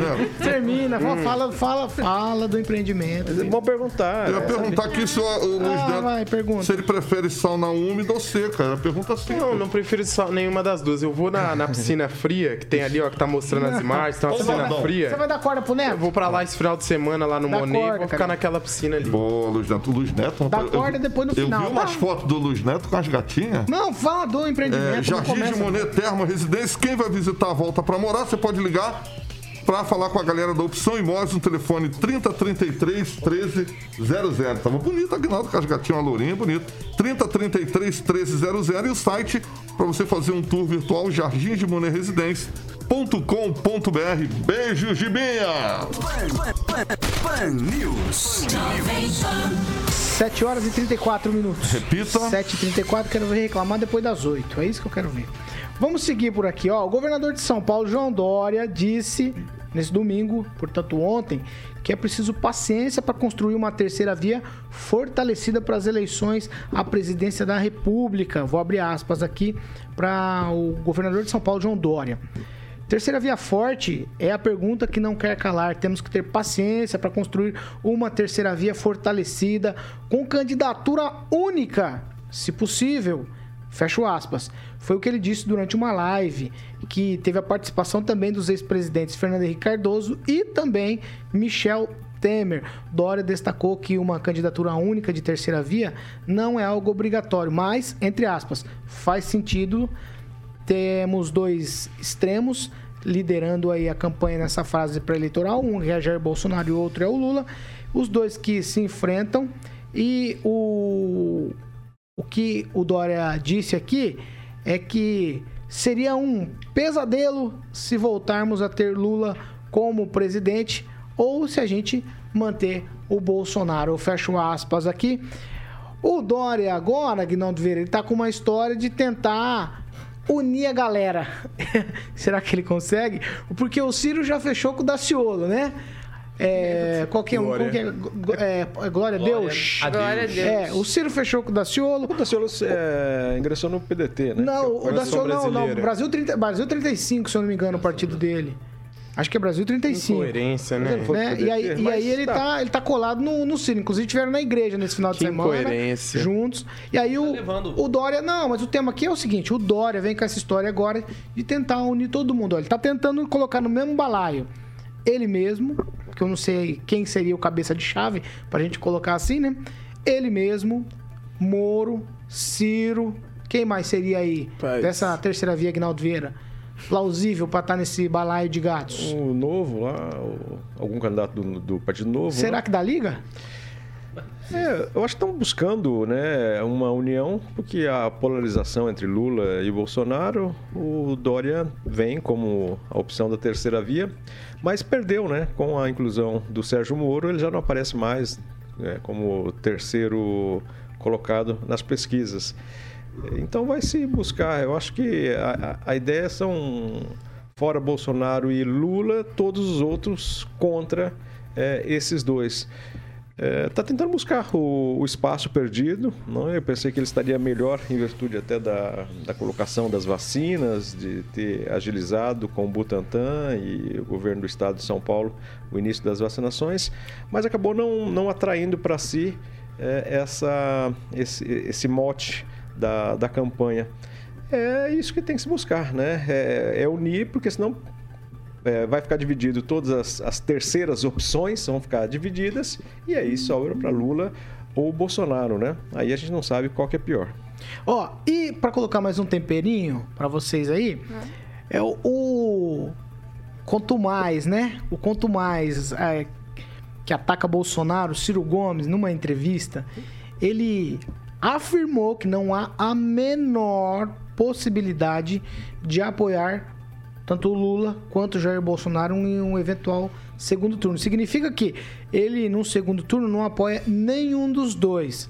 Neto. Termina, fala, fala, fala do empreendimento. Vou perguntar. Eu ia perguntar aqui se o, o Luiz Ah, Neto. vai, pergunta. Se ele prefere sauna úmida ou seca. Era pergunta assim. Não, não prefiro nenhuma das duas. Eu vou na, na piscina fria, que tem ali, ó, que tá mostrando as imagens. Tem uma Ô, piscina fria. Você vai dar corda pro Eu Neto? vou pra lá esse final de semana, lá no Dá Monet, e corda, vou ficar cara. naquela piscina ali. Boa, Luiz Neto. O Luiz Neto, Dá rapaz, eu corda depois no Eu final, vi umas tá? fotos do Luiz Neto com as gatinhas. Não, fala do É, empreendimento. não Jardim de Monet Terma Residência. Quem vai visitar a volta para morar, você pode ligar para falar com a galera da Opção Imóveis no telefone 3033 1300. Tava bonito, as gatinhas, uma lourinha, bonito. 3033 1300 e o site para você fazer um tour virtual Jardim de Monet Residência.com.br. Beijo, Gibinha! Pan News. 7 horas e 34 minutos. Repita. 7 e 34 quero ver reclamar depois das 8. É isso que eu quero ver. Vamos seguir por aqui, ó. O governador de São Paulo, João Dória, disse nesse domingo, portanto ontem, que é preciso paciência para construir uma terceira via fortalecida para as eleições à presidência da República. Vou abrir aspas aqui para o governador de São Paulo, João Dória. Terceira via forte é a pergunta que não quer calar. Temos que ter paciência para construir uma terceira via fortalecida com candidatura única, se possível. Fecho aspas. Foi o que ele disse durante uma live, que teve a participação também dos ex-presidentes Fernando Henrique Cardoso e também Michel Temer. Dória destacou que uma candidatura única de terceira via não é algo obrigatório, mas, entre aspas, faz sentido. Temos dois extremos liderando aí a campanha nessa fase pré-eleitoral. Um é Jair Bolsonaro e o outro é o Lula. Os dois que se enfrentam. E o, o que o Dória disse aqui é que seria um pesadelo se voltarmos a ter Lula como presidente ou se a gente manter o Bolsonaro. Eu fecho aspas aqui. O Dória agora, Guinaldo Vieira, ele tá com uma história de tentar unir a galera. <laughs> Será que ele consegue? Porque o Ciro já fechou com o Daciolo, né? É, qualquer um, Glória. qualquer, é, glória a Deus. Glória a Deus. É, o Ciro fechou com o Daciolo. O Daciolo é, ingressou no PDT, né? Não, o é Daciolo não, não. Brasil, 30, Brasil 35, se eu não me engano, o partido dele. Acho que é Brasil 35. Incoerência, né? Né? E aí, PDT, e aí ele, tá. tá, ele tá colado no, no Ciro. Inclusive, tiveram na igreja nesse final de Que semana. incoerência. Juntos. E aí o, levando. o Dória. Não, mas o tema aqui é o seguinte: o Dória vem com essa história agora de tentar unir todo mundo. Ele tá tentando colocar no mesmo balaio ele mesmo, que eu não sei quem seria o cabeça de chave, pra gente colocar assim, né? Ele mesmo, Moro, Ciro. Quem mais seria aí? Paz. Dessa terceira via, Aguinaldo Vieira? Plausível pra estar nesse balaio de gatos. O novo lá, algum candidato do, do Partido Novo. Será né? que dá liga? É, eu acho que estão buscando né, uma união, porque a polarização entre Lula e Bolsonaro, o Dória vem como a opção da terceira via, mas perdeu, né? Com a inclusão do Sérgio Moro, ele já não aparece mais né, como terceiro colocado nas pesquisas. Então vai se buscar. Eu acho que a, a ideia são fora Bolsonaro e Lula, todos os outros contra eh, esses dois. Está tentando buscar o, o espaço perdido. Não? Eu pensei que ele estaria melhor em virtude até da, da colocação das vacinas, de ter agilizado com o Butantan e o governo do estado de São Paulo o início das vacinações, mas acabou não, não atraindo para si eh, essa, esse, esse mote da, da campanha. É isso que tem que se buscar, né? É, é unir, porque senão é, vai ficar dividido todas as, as terceiras opções vão ficar divididas e aí sobra para Lula ou Bolsonaro, né? Aí a gente não sabe qual que é pior. Ó, e pra colocar mais um temperinho pra vocês aí, é o, o quanto mais, né? O quanto mais é, que ataca Bolsonaro, Ciro Gomes, numa entrevista, ele afirmou que não há a menor possibilidade de apoiar tanto o Lula quanto o Jair Bolsonaro em um eventual segundo turno. Significa que ele, num segundo turno, não apoia nenhum dos dois.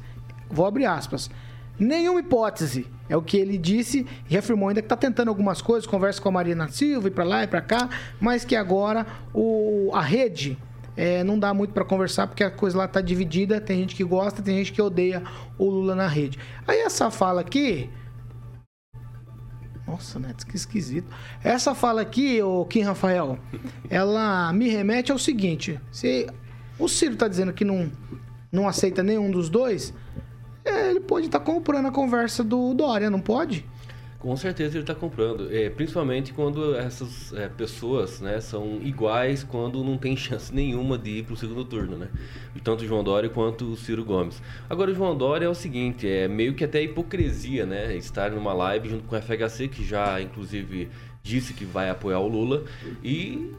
Vou abrir aspas. Nenhuma hipótese. É o que ele disse e afirmou ainda que está tentando algumas coisas, conversa com a Marina Silva e para lá e para cá, mas que agora o, a rede é, não dá muito para conversar porque a coisa lá tá dividida. Tem gente que gosta, tem gente que odeia o Lula na rede. Aí essa fala aqui, nossa, Neto, que esquisito. Essa fala aqui, o Kim Rafael, <laughs> ela me remete ao seguinte: se o Ciro tá dizendo que não, não aceita nenhum dos dois, é, ele pode estar comprando a conversa do Dória, não pode? Com certeza ele está comprando, é, principalmente quando essas é, pessoas né, são iguais quando não tem <laughs> chance nenhuma de ir para o segundo turno, né? Tanto o João Dória quanto o Ciro Gomes. Agora o João Dória é o seguinte, é meio que até hipocrisia, né? Estar numa live junto com o FHC, que já inclusive disse que vai apoiar o Lula, e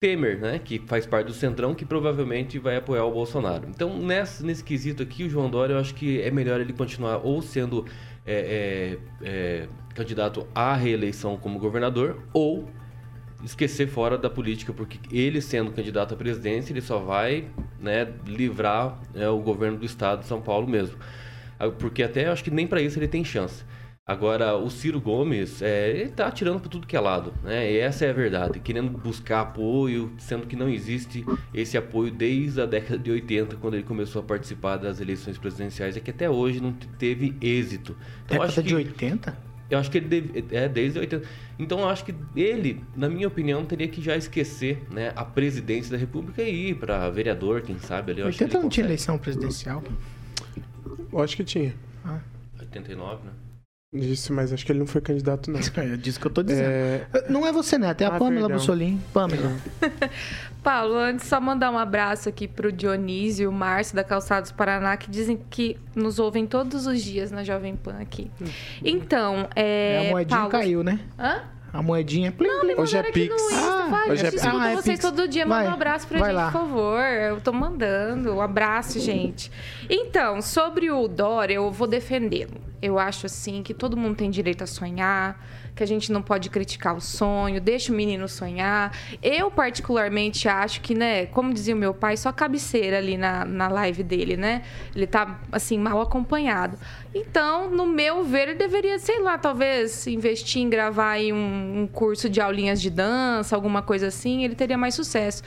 Temer, né, que faz parte do Centrão, que provavelmente vai apoiar o Bolsonaro. Então, nesse, nesse quesito aqui, o João Dória, eu acho que é melhor ele continuar ou sendo é, é, é, candidato à reeleição como governador, ou esquecer fora da política, porque ele sendo candidato à presidência, ele só vai né, livrar né, o governo do estado de São Paulo mesmo. Ah, Porque até eu acho que nem para isso ele tem chance. Agora, o Ciro Gomes, é, ele tá atirando para tudo que é lado, né? E essa é a verdade, querendo buscar apoio, sendo que não existe esse apoio desde a década de 80, quando ele começou a participar das eleições presidenciais, é que até hoje não teve êxito. Então, Década acho de que- 80? Eu acho que ele deve, é desde 80. Então eu acho que ele, na minha opinião, teria que já esquecer, né, a presidência da República e ir para vereador, quem sabe ali. Eu acho que 80 ele não tinha eleição presidencial. Eu acho que tinha. 89, né? Isso, mas acho que ele não foi candidato, não. <laughs> É disso que eu tô dizendo. É, Não é você, Neto, é a Ah, Pamela perdão. Bussolini. Pamela. <laughs> Paulo, antes só mandar um abraço aqui pro Dionísio e o Márcio da Calçados Paraná, que dizem que nos ouvem todos os dias na Jovem Pan aqui. Então, é. É, a moedinha Paulo... caiu, né? Hã? A moedinha. Plim, plim. Hoje é Mandaram aqui Pix. Ah, vai, hoje é Pix. Ah, é vocês Pix. todo dia. Manda um abraço pra vai gente, lá. por favor. Eu tô mandando. Um abraço, gente. Então, sobre o Dória, eu vou defendê-lo. Eu acho, assim, que todo mundo tem direito a sonhar, que a gente não pode criticar o sonho, deixa o menino sonhar. Eu, particularmente, acho que, né, como dizia o meu pai, só cabeceira ali na, na live dele, né? Ele tá, assim, mal acompanhado. Então, no meu ver, ele deveria, sei lá, talvez investir em gravar aí um, um curso de aulinhas de dança, alguma coisa assim, ele teria mais sucesso.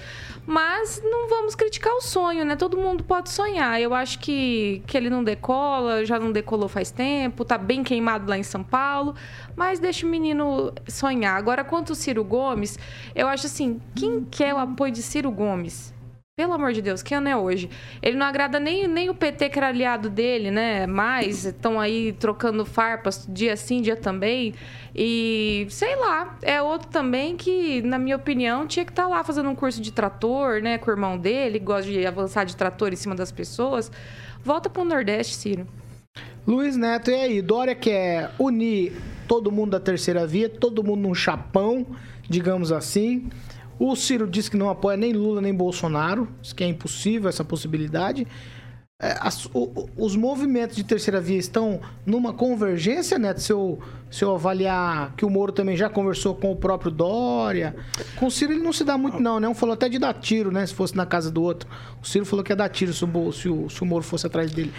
Mas não vamos criticar o sonho, né? Todo mundo pode sonhar. Eu acho que, que ele não decola, já não decolou faz tempo, tá bem queimado lá em São Paulo, mas deixa o menino sonhar. Agora, quanto ao Ciro Gomes, eu acho assim, quem quer o apoio de Ciro Gomes? Pelo amor de Deus, que ano é hoje? Ele não agrada nem, nem o PT, que era aliado dele, né? Mas estão aí trocando farpas dia sim, dia também. E sei lá, é outro também que, na minha opinião, tinha que estar lá fazendo um curso de trator, né? Com o irmão dele, gosta de avançar de trator em cima das pessoas. Volta pro Nordeste, Ciro. Luiz Neto, e aí? Dória quer unir todo mundo da terceira via, todo mundo num chapão, digamos assim. O Ciro disse que não apoia nem Lula nem Bolsonaro, diz que é impossível essa possibilidade. É, as- o- os movimentos de terceira via estão numa convergência, Neto? Se eu, se eu avaliar que o Moro também já conversou com o próprio Dória. Com o Ciro ele não se dá muito, não, né? Um falou até de dar tiro, né? Se fosse na casa do outro. O Ciro falou que ia dar tiro se o, se o, se o Moro fosse atrás dele.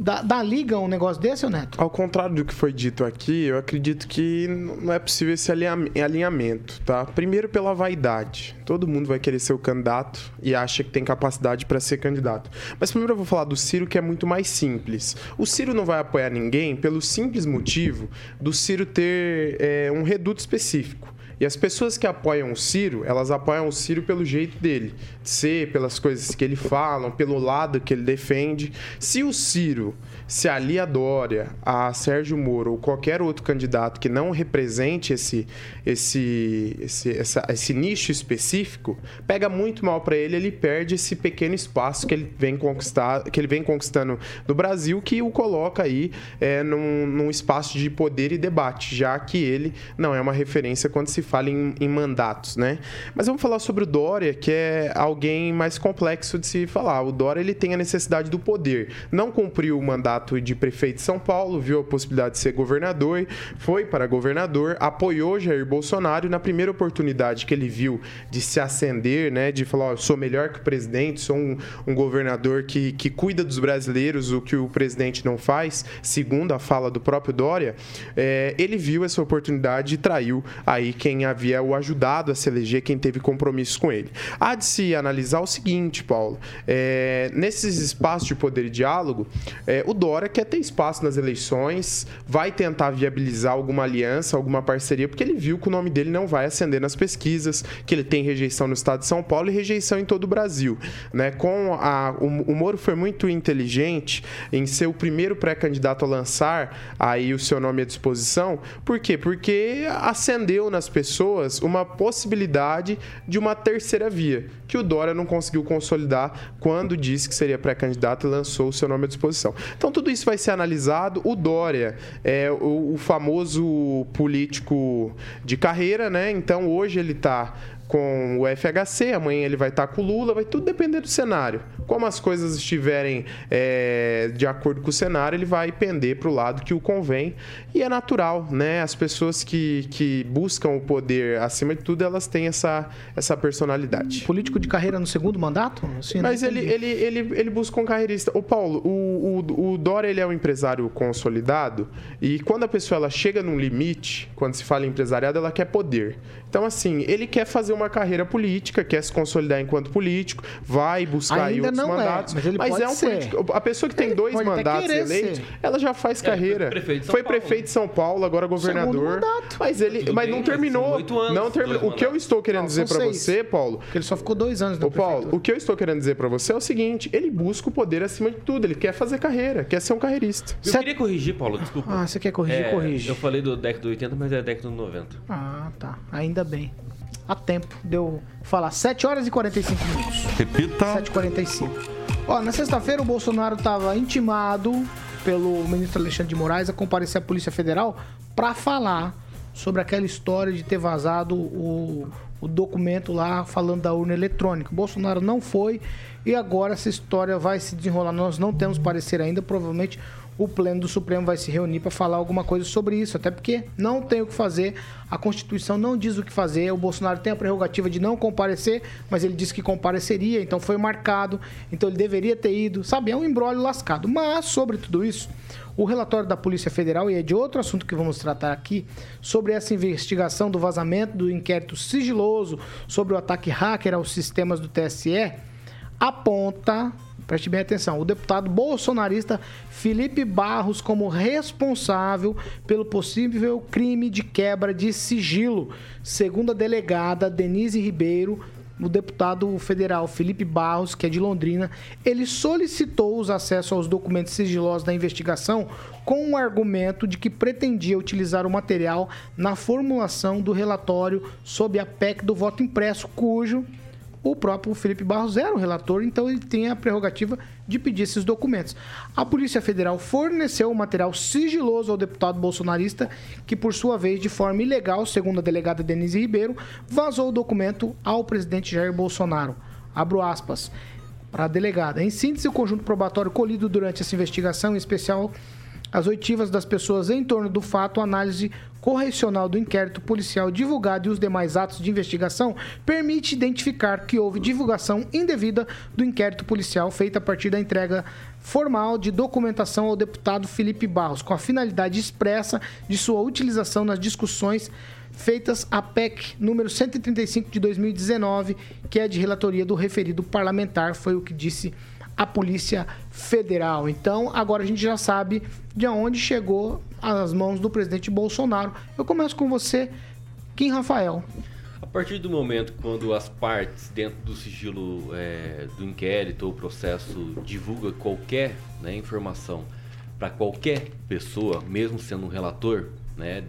Dá, dá liga um negócio desse, ô Neto? Ao contrário do que foi dito aqui, eu acredito que não é possível esse alinham- alinhamento, tá? Primeiro pela vaidade. Todo mundo vai querer ser o candidato e acha que tem capacidade para ser candidato. Mas primeiro eu vou falar do Ciro, que é muito mais simples. O Ciro não vai apoiar ninguém pelo simples motivo do Ciro ter é, um reduto específico. E as pessoas que apoiam o Ciro, elas apoiam o Ciro pelo jeito dele, de ser, pelas coisas que ele fala, pelo lado que ele defende. Se o Ciro se alia a Dória, a Sérgio Moro ou qualquer outro candidato que não represente esse, esse, esse, essa- esse nicho específico, pega muito mal para ele, ele perde esse pequeno espaço que ele vem conquistar, que ele vem conquistando no Brasil, que o coloca aí é, num, num espaço de poder e debate, já que ele não é uma referência quando se fala em, em mandatos, né? Mas vamos falar sobre o Dória, que é alguém mais complexo de se falar. O Dória ele tem a necessidade do poder. Não cumpriu o mandato de prefeito de São Paulo, viu a possibilidade de ser governador, foi para governador, apoiou Jair Bolsonaro na primeira oportunidade que ele viu de se ascender, né, de falar, eu sou melhor que o presidente, sou um, um governador que, que cuida dos brasileiros, o que o presidente não faz, segundo a fala do próprio Dória, é, ele viu essa oportunidade e traiu aí quem havia o ajudado a se eleger, quem teve compromisso com ele. Há de se analisar o seguinte, Paulo, é, nesses espaços de poder e diálogo, é, o Dória quer ter espaço nas eleições, vai tentar viabilizar alguma aliança, alguma parceria, porque ele viu que o nome dele não vai ascender nas pesquisas, que ele tem rejeição no estado de São Paulo e rejeição em todo o Brasil. Né? Com a, o, o Moro foi muito inteligente em ser o primeiro pré-candidato a lançar aí o seu nome à disposição. Por quê? Porque acendeu nas pessoas uma possibilidade de uma terceira via, que o Dória não conseguiu consolidar quando disse que seria pré-candidato e lançou o seu nome à disposição. Então tudo isso vai ser analisado. O Dória é o, o famoso político de carreira, né? Então hoje ele está com o FHC, amanhã ele vai estar com o Lula, vai tudo depender do cenário. Como as coisas estiverem é, de acordo com o cenário, ele vai pender para o lado que o convém. E é natural, né? As pessoas que, que buscam o poder acima de tudo, elas têm essa, essa personalidade. Político de carreira no segundo mandato? Assim, Mas ele, ele, ele, ele busca um carreirista. O Paulo, o, o, o Dória ele é um empresário consolidado e quando a pessoa ela chega num limite, quando se fala em empresariado, ela quer poder. Então, assim, ele quer fazer uma carreira política, quer se consolidar enquanto político, vai buscar aí Ainda outros não é, mandatos. mas ele pode é um ser. político. A pessoa que tem Ele dois mandatos eleitos, ela já faz carreira. foi prefeito de São Foi Paulo. prefeito de São Paulo, agora governador. mandato. Mas ele, Tudo mas bem, não mas terminou. anos, não terminou. O que eu estou querendo Não, dizer para você, Paulo, Porque ele só ficou dois anos Ô Paulo, o que eu estou querendo dizer para você é o seguinte: ele busca o poder acima de tudo, ele quer fazer carreira, quer ser um carreirista. Eu Sete- queria corrigir, Paulo, desculpa. Ah, você quer corrigir? É, Corrige. Eu falei do década do 80, mas é década do 90. Ah, tá. Ainda bem. Há tempo de eu falar. 7 horas e 45 minutos. Repita. 7h45. Ó, na sexta-feira o Bolsonaro estava intimado pelo ministro Alexandre de Moraes a comparecer à Polícia Federal para falar sobre aquela história de ter vazado o, o documento lá falando da urna eletrônica. O Bolsonaro não foi e agora essa história vai se desenrolar. Nós não temos parecer ainda, provavelmente o Pleno do Supremo vai se reunir para falar alguma coisa sobre isso, até porque não tem o que fazer, a Constituição não diz o que fazer, o Bolsonaro tem a prerrogativa de não comparecer, mas ele disse que compareceria, então foi marcado, então ele deveria ter ido, sabe? É um embrólio lascado. Mas, sobre tudo isso, o relatório da Polícia Federal, e é de outro assunto que vamos tratar aqui, sobre essa investigação do vazamento do inquérito sigiloso sobre o ataque hacker aos sistemas do TSE, aponta, preste bem atenção, o deputado bolsonarista Felipe Barros como responsável pelo possível crime de quebra de sigilo. Segundo a delegada Denise Ribeiro, o deputado federal Felipe Barros, que é de Londrina, ele solicitou os acessos aos documentos sigilosos da investigação com o argumento de que pretendia utilizar o material na formulação do relatório sob a PEC do voto impresso, cujo o próprio Felipe Barros era o relator, então ele tem a prerrogativa de pedir esses documentos. A Polícia Federal forneceu o material sigiloso ao deputado bolsonarista, que por sua vez, de forma ilegal, segundo a delegada Denise Ribeiro, vazou o documento ao presidente Jair Bolsonaro. Abro aspas para a delegada. Em síntese, o conjunto probatório colhido durante essa investigação, em especial as oitivas das pessoas em torno do fato, a análise correcional do inquérito policial divulgado e os demais atos de investigação permite identificar que houve divulgação indevida do inquérito policial feita a partir da entrega formal de documentação ao deputado Felipe Barros, com a finalidade expressa de sua utilização nas discussões feitas a PEC número 135 de 2019, que é de relatoria do referido parlamentar, foi o que disse a Polícia Federal. Então, agora a gente já sabe de onde chegou às mãos do presidente Bolsonaro. Eu começo com você, Kim Rafael. A partir do momento quando as partes dentro do sigilo é, do inquérito ou processo divulga qualquer né, informação para qualquer pessoa, mesmo sendo um relator, né,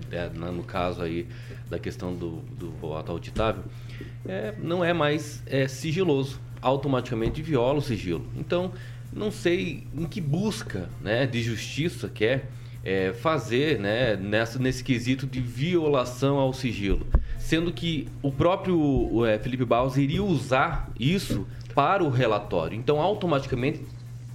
no caso aí da questão do, do voto auditável, é, não é mais é, sigiloso, automaticamente viola o sigilo. Então, não sei em que busca né, de justiça quer é, fazer né, nessa, nesse quesito de violação ao sigilo. Sendo que o próprio é, Felipe Barros iria usar isso para o relatório. Então, automaticamente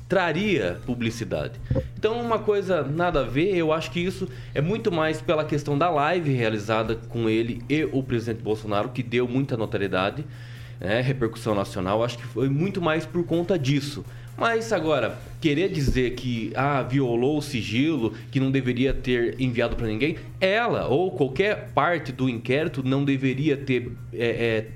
traria publicidade. Então, uma coisa nada a ver, eu acho que isso é muito mais pela questão da live realizada com ele e o presidente Bolsonaro, que deu muita notoriedade, né, repercussão nacional, acho que foi muito mais por conta disso. Mas agora, querer dizer que ah, violou o sigilo, que não deveria ter enviado para ninguém, ela ou qualquer parte do inquérito não deveria ter é, é,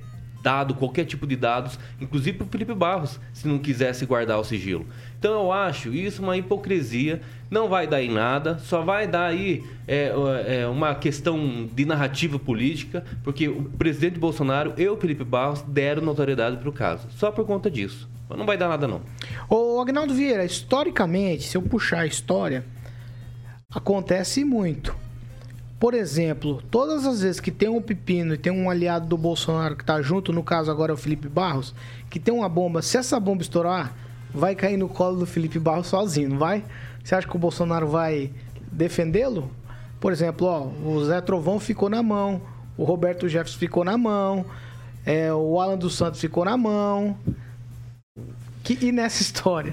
dado qualquer tipo de dados, inclusive para o Felipe Barros, se não quisesse guardar o sigilo. Então eu acho isso uma hipocrisia, não vai dar em nada, só vai dar aí é, é, uma questão de narrativa política, porque o presidente Bolsonaro e o Felipe Barros deram notoriedade para o caso, só por conta disso. Não vai dar nada não. Ô, Agnaldo Vieira, historicamente, se eu puxar a história, acontece muito. Por exemplo, todas as vezes que tem um pepino e tem um aliado do Bolsonaro que tá junto, no caso agora é o Felipe Barros, que tem uma bomba, se essa bomba estourar, vai cair no colo do Felipe Barros sozinho, não vai? Você acha que o Bolsonaro vai defendê-lo? Por exemplo, ó, o Zé Trovão ficou na mão, o Roberto Jefferson ficou na mão, é, o Alan dos Santos ficou na mão. Que, e nessa história?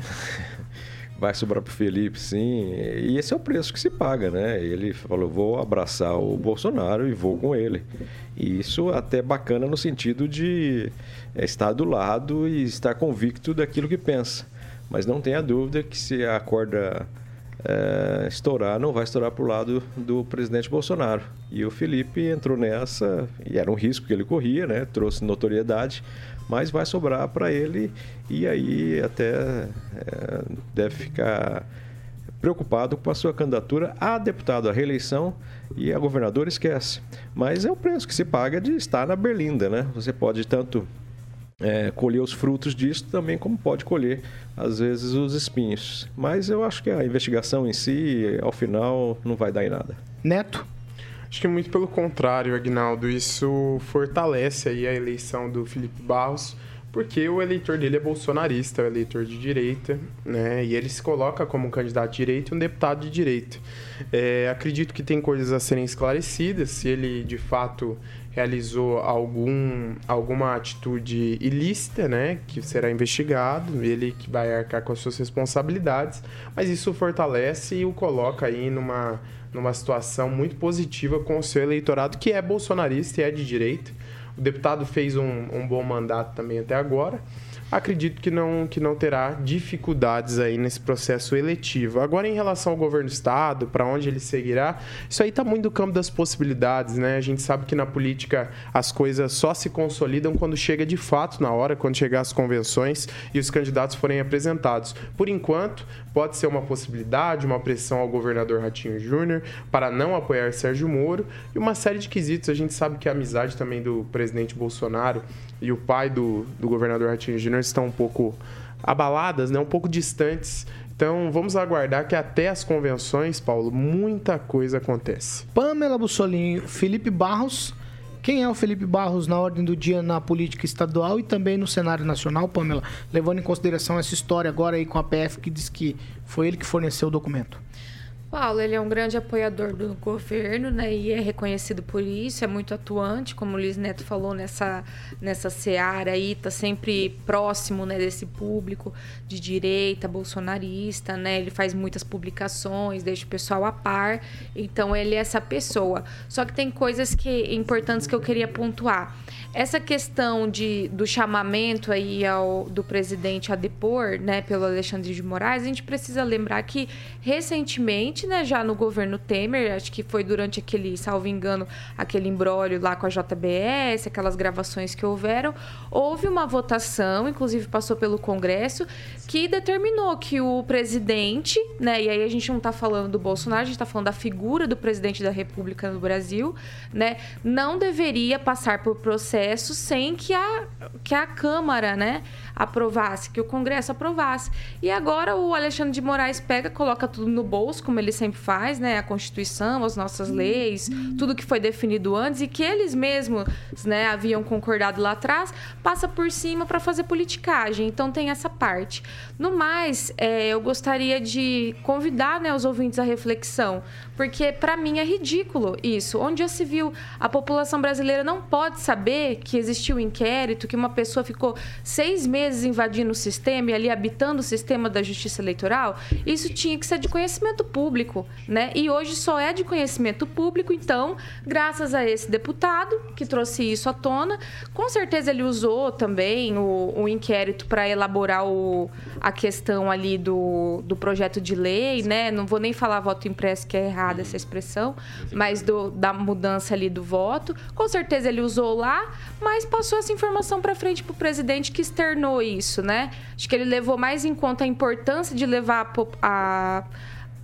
Vai sobrar pro Felipe, sim. E esse é o preço que se paga, né? Ele falou: vou abraçar o Bolsonaro e vou com ele. E isso até é bacana no sentido de é, estar do lado e estar convicto daquilo que pensa. Mas não tenha dúvida que se a corda é, estourar, não vai estourar para o lado do presidente Bolsonaro. E o Felipe entrou nessa, e era um risco que ele corria, né? trouxe notoriedade, mas vai sobrar para ele e aí até é, deve ficar preocupado com a sua candidatura a deputado à reeleição e a governador esquece. Mas é o preço que se paga de estar na Berlinda, né? Você pode tanto é, colher os frutos disso, também como pode colher, às vezes, os espinhos. Mas eu acho que a investigação em si, ao final, não vai dar em nada. Neto? Acho que muito pelo contrário, Agnaldo. Isso fortalece aí a eleição do Felipe Barros, porque o eleitor dele é bolsonarista, é eleitor de direita, né? E ele se coloca como um candidato de direita e um deputado de direita. É, acredito que tem coisas a serem esclarecidas, se ele de fato realizou algum, alguma atitude ilícita, né, que será investigado, ele que vai arcar com as suas responsabilidades, mas isso fortalece e o coloca aí numa, numa situação muito positiva com o seu eleitorado, que é bolsonarista e é de direita. O deputado fez um, um bom mandato também até agora acredito que não, que não terá dificuldades aí nesse processo eletivo. Agora, em relação ao governo do Estado, para onde ele seguirá, isso aí está muito do campo das possibilidades, né? A gente sabe que na política as coisas só se consolidam quando chega de fato na hora, quando chegar as convenções e os candidatos forem apresentados. Por enquanto, pode ser uma possibilidade, uma pressão ao governador Ratinho Júnior para não apoiar Sérgio Moro e uma série de quesitos. A gente sabe que a amizade também do presidente Bolsonaro e o pai do, do governador Ratinho Júnior estão um pouco abaladas, né? um pouco distantes. Então vamos aguardar que até as convenções, Paulo, muita coisa acontece. Pamela Bussolinho, Felipe Barros. Quem é o Felipe Barros na ordem do dia na política estadual e também no cenário nacional, Pamela? Levando em consideração essa história agora aí com a PF que diz que foi ele que forneceu o documento. Paulo, ele é um grande apoiador do governo, né? E é reconhecido por isso, é muito atuante, como o Luiz Neto falou, nessa, nessa seara aí, tá sempre próximo né, desse público de direita, bolsonarista, né? Ele faz muitas publicações, deixa o pessoal a par. Então, ele é essa pessoa. Só que tem coisas que importantes que eu queria pontuar. Essa questão de, do chamamento aí ao, do presidente a depor, né, pelo Alexandre de Moraes, a gente precisa lembrar que recentemente, né, já no governo Temer, acho que foi durante aquele, salvo engano, aquele embrólio lá com a JBS, aquelas gravações que houveram, houve uma votação, inclusive passou pelo Congresso, que determinou que o presidente, né, e aí a gente não está falando do Bolsonaro, a gente está falando da figura do presidente da República no Brasil, né, não deveria passar por processo sem que a, que a Câmara né, aprovasse, que o Congresso aprovasse. E agora o Alexandre de Moraes pega, coloca tudo no bolso, como ele sempre faz, né? A Constituição, as nossas leis, tudo que foi definido antes e que eles mesmos né, haviam concordado lá atrás, passa por cima para fazer politicagem. Então tem essa parte. No mais, é, eu gostaria de convidar né, os ouvintes à reflexão, porque para mim é ridículo isso. Onde já se viu a população brasileira não pode saber que existiu um inquérito, que uma pessoa ficou seis meses invadindo o sistema e ali habitando o sistema da justiça eleitoral, isso tinha que ser de conhecimento público, né? E hoje só é de conhecimento público, então, graças a esse deputado que trouxe isso à tona, com certeza ele usou também o, o inquérito para elaborar o, a questão ali do, do projeto de lei, né? Não vou nem falar voto impresso, que é errada essa expressão, mas do, da mudança ali do voto. Com certeza ele usou lá, mas passou essa informação para frente para o presidente que externou isso, né? Acho que ele levou mais em conta a importância de levar a, a,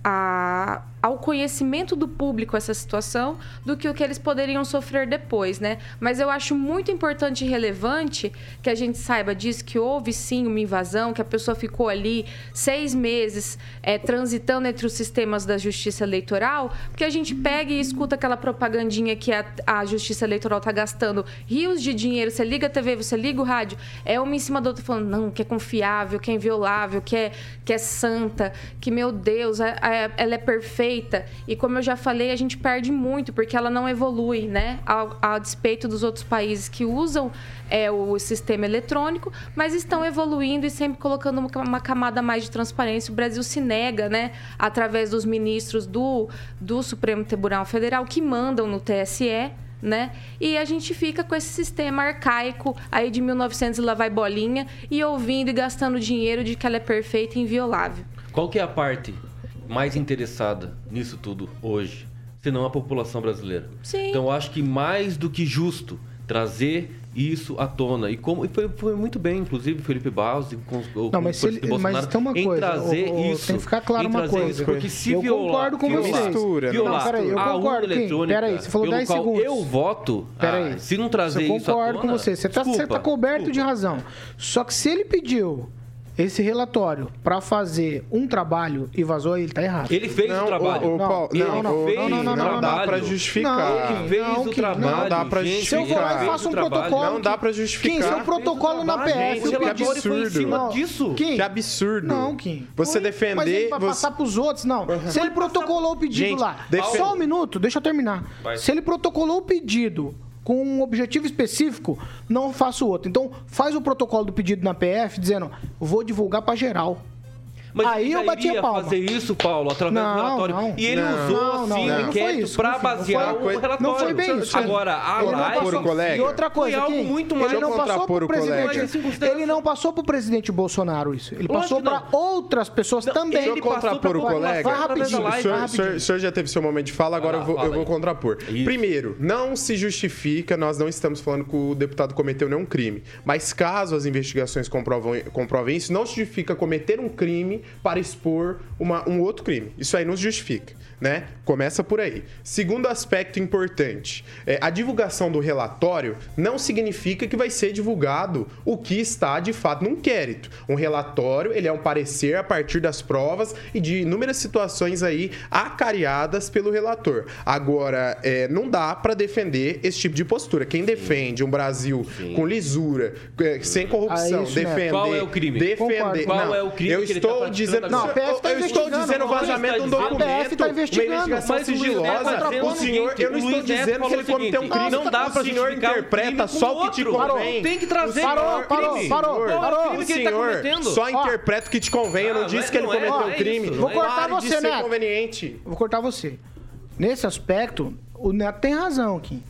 a ao conhecimento do público essa situação do que o que eles poderiam sofrer depois, né? Mas eu acho muito importante e relevante que a gente saiba disso, que houve sim uma invasão, que a pessoa ficou ali seis meses é, transitando entre os sistemas da justiça eleitoral, porque a gente pega e escuta aquela propagandinha que a, a justiça eleitoral está gastando rios de dinheiro, você liga a TV, você liga o rádio, é uma em cima da outra falando, não, que é confiável, que é inviolável, que é, que é santa, que, meu Deus, é, é, ela é perfeita, feita. E como eu já falei, a gente perde muito porque ela não evolui, né? Ao despeito dos outros países que usam é, o sistema eletrônico, mas estão evoluindo e sempre colocando uma, uma camada mais de transparência. O Brasil se nega, né? Através dos ministros do, do Supremo Tribunal Federal que mandam no TSE né? E a gente fica com esse sistema arcaico aí de 1900 lá vai bolinha e ouvindo e gastando dinheiro de que ela é perfeita e inviolável. Qual que é a parte mais interessada nisso tudo hoje, senão a população brasileira. Sim. Então eu acho que mais do que justo trazer isso à tona. E como e foi, foi muito bem, inclusive, Felipe Barros e com, com Não, mas, o se ele, presidente mas Bolsonaro, tem uma em coisa. trazer o- o- isso. tem que ficar claro em uma coisa. isso, porque se eu violar, concordo com violar, mistura, né? violar Não, peraí, eu a concordo, eletrônica Peraí, você falou pelo 10 qual segundos. Eu voto. Peraí. ah, se não trazer eu isso à concordo tona, com você. Você está desculpa, coberto de desculpa. razão. Só que se ele pediu esse relatório para fazer um trabalho e vazou, ele tá errado. Ele fez Não, o trabalho. o- o Não, Paulo- ele não, não, fez não, não, não, não, não dá pra justificar. Kim, Ele fez não, o trabalho. não dá pra gente, Se eu vou lá e faço um protocolo. Não dá pra justificar. Kim, se eu Fez o protocolo na PF, gente, o o relatório pedido. foi em cima Não, disso. Kim, Que absurdo. Não, Kim. Você Mas ele defender. vai você- passar pros outros, não. Se ele protocolou o pedido Gente, lá, só um minuto, deixa eu terminar. Vai. Se ele protocolou o pedido com um objetivo específico, não faço outro. Então, faz o protocolo do pedido na PF dizendo, vou divulgar pra geral. Mas Aí ele eu bati a palma. fazer isso, Paulo, através Não, do relatório. não. e ele Não. usou, Não, assim, não, o inquérito para não foi- basear o relatório. Não foi bem isso. Agora, a Ele não live... o colega. E outra coisa, Foi algo muito mais- ele não passou pro o presidente. Ele não passou pro presidente Bolsonaro isso. Ele passou para outras pessoas também. Deixa eu contrapor o colega. Vai rapidinho, O senhor, o o já teve seu momento de fala, agora eu vou, contrapor. Primeiro, não se justifica, nós não estamos falando que o deputado cometeu nenhum crime. Mas caso as investigações comprovam, comprovem isso, não se justifica cometer um crime para expor uma- um outro crime. Isso aí não se justifica, né? Começa por aí. Segundo aspecto importante, é, a divulgação do relatório não significa que vai ser divulgado o que está de fato no inquérito. Um relatório, ele é um parecer a partir das provas e de inúmeras situações aí acariadas pelo relator. Agora, é, não dá para defender esse tipo de postura. Quem defende um Brasil com lisura, é, sem corrupção, Ah, isso, né? defender... Qual é o crime? Defender... Qual não, é o crime Eu que ele tá estou praticando dizendo... Não, PF tá eu estou dizendo o vazamento de um documento, A PF tá investigando. uma investigação sigilosa. O o senhor, eu não estou dizendo que ele cometeu um crime. não dá pra O senhor interpreta só o que te convém. Tem que trazer O Parou, senhor- parou, parou, parou. O tá senhor só interpreta o que te convém. Eu não Ah, disse que ele é, cometeu um é crime. Vou cortar Pare de você, conveniente. Vou cortar você. Nesse aspecto, o Neto tem razão, Kim.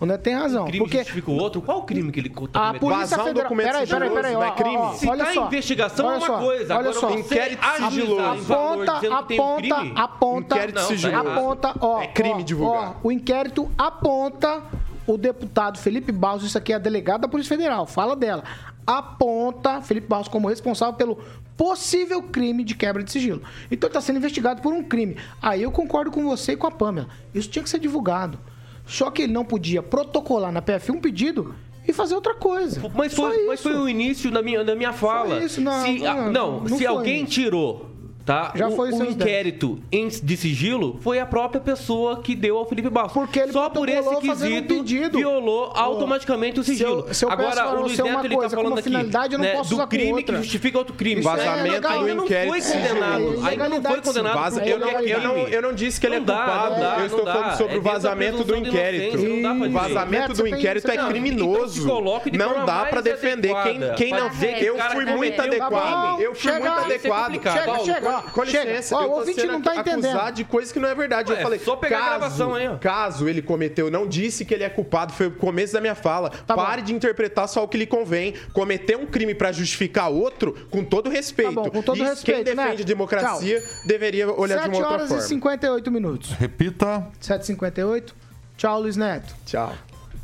O Neto tem razão. O crime porque justifica o outro? Qual o crime que ele tá a? Polícia Vazar um Federal... documento Peraí, peraí, peraí. ó, é crime? ó, ó, Se olha tá em só. investigação olha é uma só, coisa, Olha agora só. Inquérito sigiloso. Aponta, tem um aponta, aponta, Inquérito Não, sigiloso. aponta, ó, É crime ó, divulgar. ó, o inquérito aponta o deputado Felipe Barros, isso aqui é a delegada da Polícia Federal, fala dela. Aponta Felipe Barros como responsável pelo possível crime de quebra de sigilo. Então ele está sendo investigado por um crime. Aí eu concordo com você e com a Pamela. Isso tinha que ser divulgado. Só que ele não podia protocolar na PF um pedido e fazer outra coisa. Mas foi, mas foi o início da minha, da minha fala. isso, não, se, não, a- não, não se alguém isso. tirou tá, Já o, foi o inquérito em- de sigilo, foi a própria pessoa que deu ao Felipe Barros. Porque ele Só por esse fazendo um quesito pedido. violou automaticamente o se eu- sigilo. se eu Agora, o Luiz uma Neto ele coisa tá falando aqui não né, do crime que justifica outro crime. Isso é Vazamento legal. do Ainda não inquérito foi condenado. É Ainda não foi condenado. Vaza- eu, não, é eu, não, eu não disse que ele é Não dá, culpado. não dá, eu não estou falando sobre É o vazamento do inquérito. não O vazamento do inquérito é tem- criminoso. Não dá pra defender. Quem, não. Eu fui muito cometeu- Tá adequado. Eu fui muito é adequado. Chega, chega, Com, com chega. licença, Ó, eu o tô ouvinte sendo não tá entendendo. acusado de coisa que não é verdade. eu Ué, falei, só pegar a caso, gravação aí, ó. caso ele cometeu, não disse que ele é culpado, foi o começo da minha fala. Tá Pare bom. de interpretar só o que lhe convém. Cometer um crime pra justificar outro, com todo respeito. Tá bom, com todo e respeito, quem defende Neto. democracia deveria olhar de 7 uma outra horas forma. e 58 minutos. Repita. 7h58. Tchau, Luiz Neto. Tchau.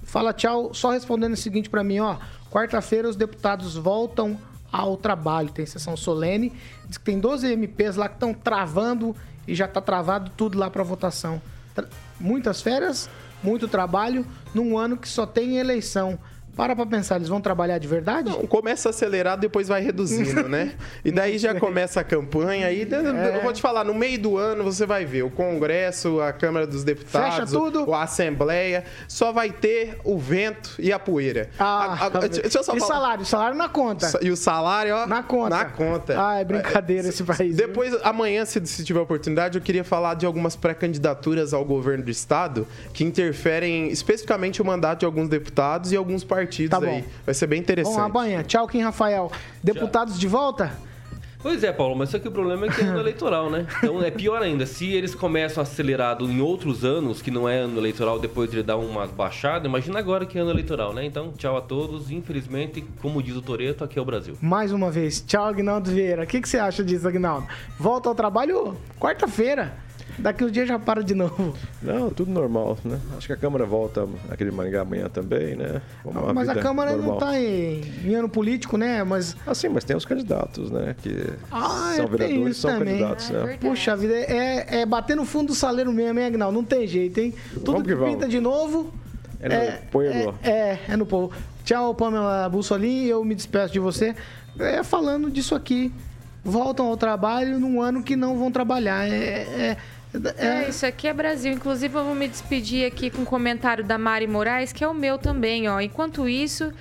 Fala tchau, só respondendo o seguinte pra mim, ó. Quarta-feira os deputados voltam ao trabalho. Tem sessão solene. Diz que tem 12 MPs lá que estão travando e já tá travado tudo lá pra votação. Tra- Muitas férias, muito trabalho num ano que só tem eleição. Para pra pensar, eles vão trabalhar de verdade? Não, começa acelerado, depois vai reduzindo, né? <laughs> E daí já começa a campanha. Aí É. eu vou te falar, no meio do ano você vai ver o Congresso, a Câmara dos Deputados, Fecha tudo. a Assembleia, só vai ter o vento e a poeira. Ah, A- a- deixa eu só e falar. salário? Salário na conta. E o salário, ó. Na conta. Na conta. Ah, é brincadeira esse país. viu? Depois, amanhã, se, se tiver oportunidade, eu queria falar de algumas pré-candidaturas ao governo do estado que interferem especificamente o mandato de alguns deputados e alguns partidos Tá bom. aí. Vai ser bem interessante. Vamos amanhã. Tchau, Kim Rafael. Deputados de volta? Pois é, Paulo, mas só que o problema é que é ano <laughs> eleitoral, né? Então é pior ainda. Se eles começam acelerado em outros anos, que não é ano eleitoral, depois de dar uma baixada, imagina agora que é ano eleitoral, né? Então, tchau a todos. Infelizmente, como diz o Toreto, aqui é o Brasil. Mais uma vez, tchau, Agnaldo Vieira. O que, que você acha disso, Agnaldo? Volta ao trabalho quarta-feira. Daqui uns dias já para de novo. Não, tudo normal, né? Acho que a Câmara volta aquele Maringá amanhã também, né? Uma mas a Câmara não normal. tá em, em ano político, né? Mas, Ah, sim, mas tem os candidatos, né? Que Ah, são é, tem vereadores, são também. candidatos, Ah, né? verdade. puxa vida, é, é bater no fundo do saleiro mesmo, hein, Agnaldo? Não tem jeito, hein? Tudo Vamos que que pinta de novo... É no pueblo. É, é, é no povo. Tchau, Pamela Bussolini. Eu me despeço de você é, falando disso aqui. Voltam ao trabalho num ano que não vão trabalhar. É, é, é- É, isso aqui é Brasil. Inclusive, eu vou me despedir aqui com um comentário da Mari Moraes, que é o meu também, ó. Enquanto isso,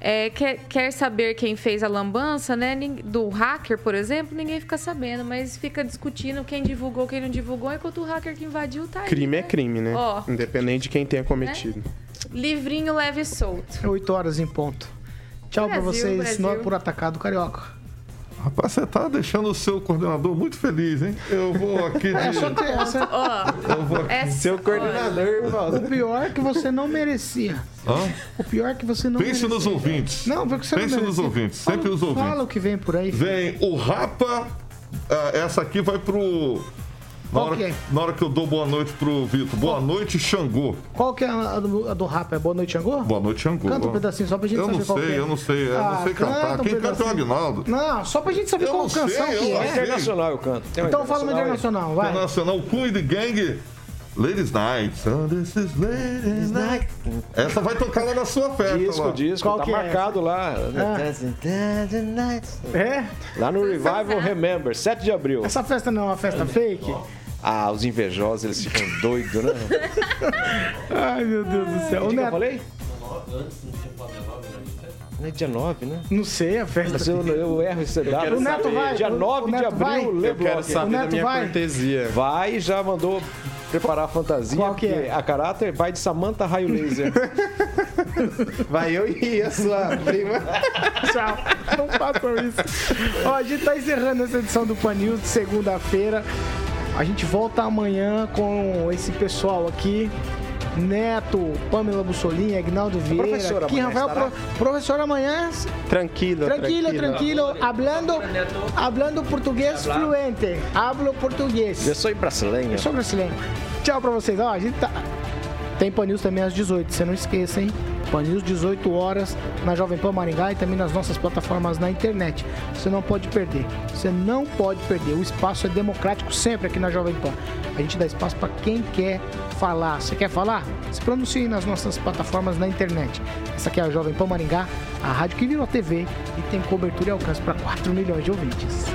é, quer, quer saber quem fez a lambança, né? Do hacker, por exemplo, ninguém fica sabendo, mas fica discutindo quem divulgou, quem não divulgou, enquanto o hacker que invadiu tá aí. Crime é né? crime, né? Ó. Independente de quem tenha cometido. Livrinho leve e solto. é 8 horas em ponto. Tchau pra Brasil, vocês. Brasil. Não é por atacado carioca. Rapaz, você tá deixando o seu coordenador muito feliz, hein? Eu vou aqui de... É ter essa. Ó, Eu vou aqui... é Seu coordenador, O Paulo. pior é que você não merecia. Hã? O pior é que você não Pense merecia. nos ouvintes. Não, porque você Pense não nos merecia. ouvintes, Fala- sempre os ouvintes. Fala o que vem por aí. Vem o Rapa. ah, essa aqui vai pro. Na Qual hora, que é? na hora que eu dou boa noite pro Vitor. Boa noite, Xangô. Qual que é a do, a do rap? É Boa Noite, Xangô? Boa noite, Xangô. Canta um pedacinho só pra gente eu saber qual sei, que é. eu não sei, eu Ah, não sei cantar. canta um Quem canta é o pedacinho. Agnaldo. Não, só pra gente saber Eu qual canção sei, que eu é. Internacional eu canto. Tem Então fala uma internacional, vai. Internacional Queen de Gang. Ladies Night. So this is Ladies Night. Essa vai tocar lá na sua festa. Disco, lá. disco, Qual tá que é marcado lá. É? Lá no Revival Remember, 7 de abril. Essa festa não é uma festa fake? Ah, os invejosos, eles ficam doidos, né? <laughs> Ai, meu Deus do céu. O O que eu Neto, falei? Não é dia 9, né? não sei a festa. Mas eu, eu erro esse dado. O Neto vai. Dia o- 9 o de Neto vai? abril, Eu quero saber O da Neto minha vai? cortesia. Vai e já mandou preparar a fantasia. Qual que é? porque A caráter vai de Samantha Raio Laser. <laughs> Vai eu e a sua prima. Tchau. Não façam isso. Ó, a gente tá encerrando essa edição do Pan News de segunda-feira. A gente volta amanhã com esse pessoal aqui. Neto, Pamela Bussolini, Agnaldo Vieira, professor aqui, amanhã Rafael, pro- professor amanhã, Tranquilo, tranquilo, tranquilo, hablando, hablando português fluente, hablo português. Eu sou brasileiro. Eu sou brasileiro. Tchau pra vocês. Ó, a gente tá. Tem Pan News também às 18, você não esqueça, hein? Pan News 18 horas na Jovem Pan Maringá e também nas nossas plataformas na internet. Você não pode perder. Você não pode perder. O espaço é democrático sempre aqui na Jovem Pan. A gente dá espaço para quem quer falar. Você quer falar? Se pronuncie nas nossas plataformas na internet. Essa aqui é a Jovem Pan Maringá, a rádio que virou TV e tem cobertura e alcance para 4 milhões de ouvintes.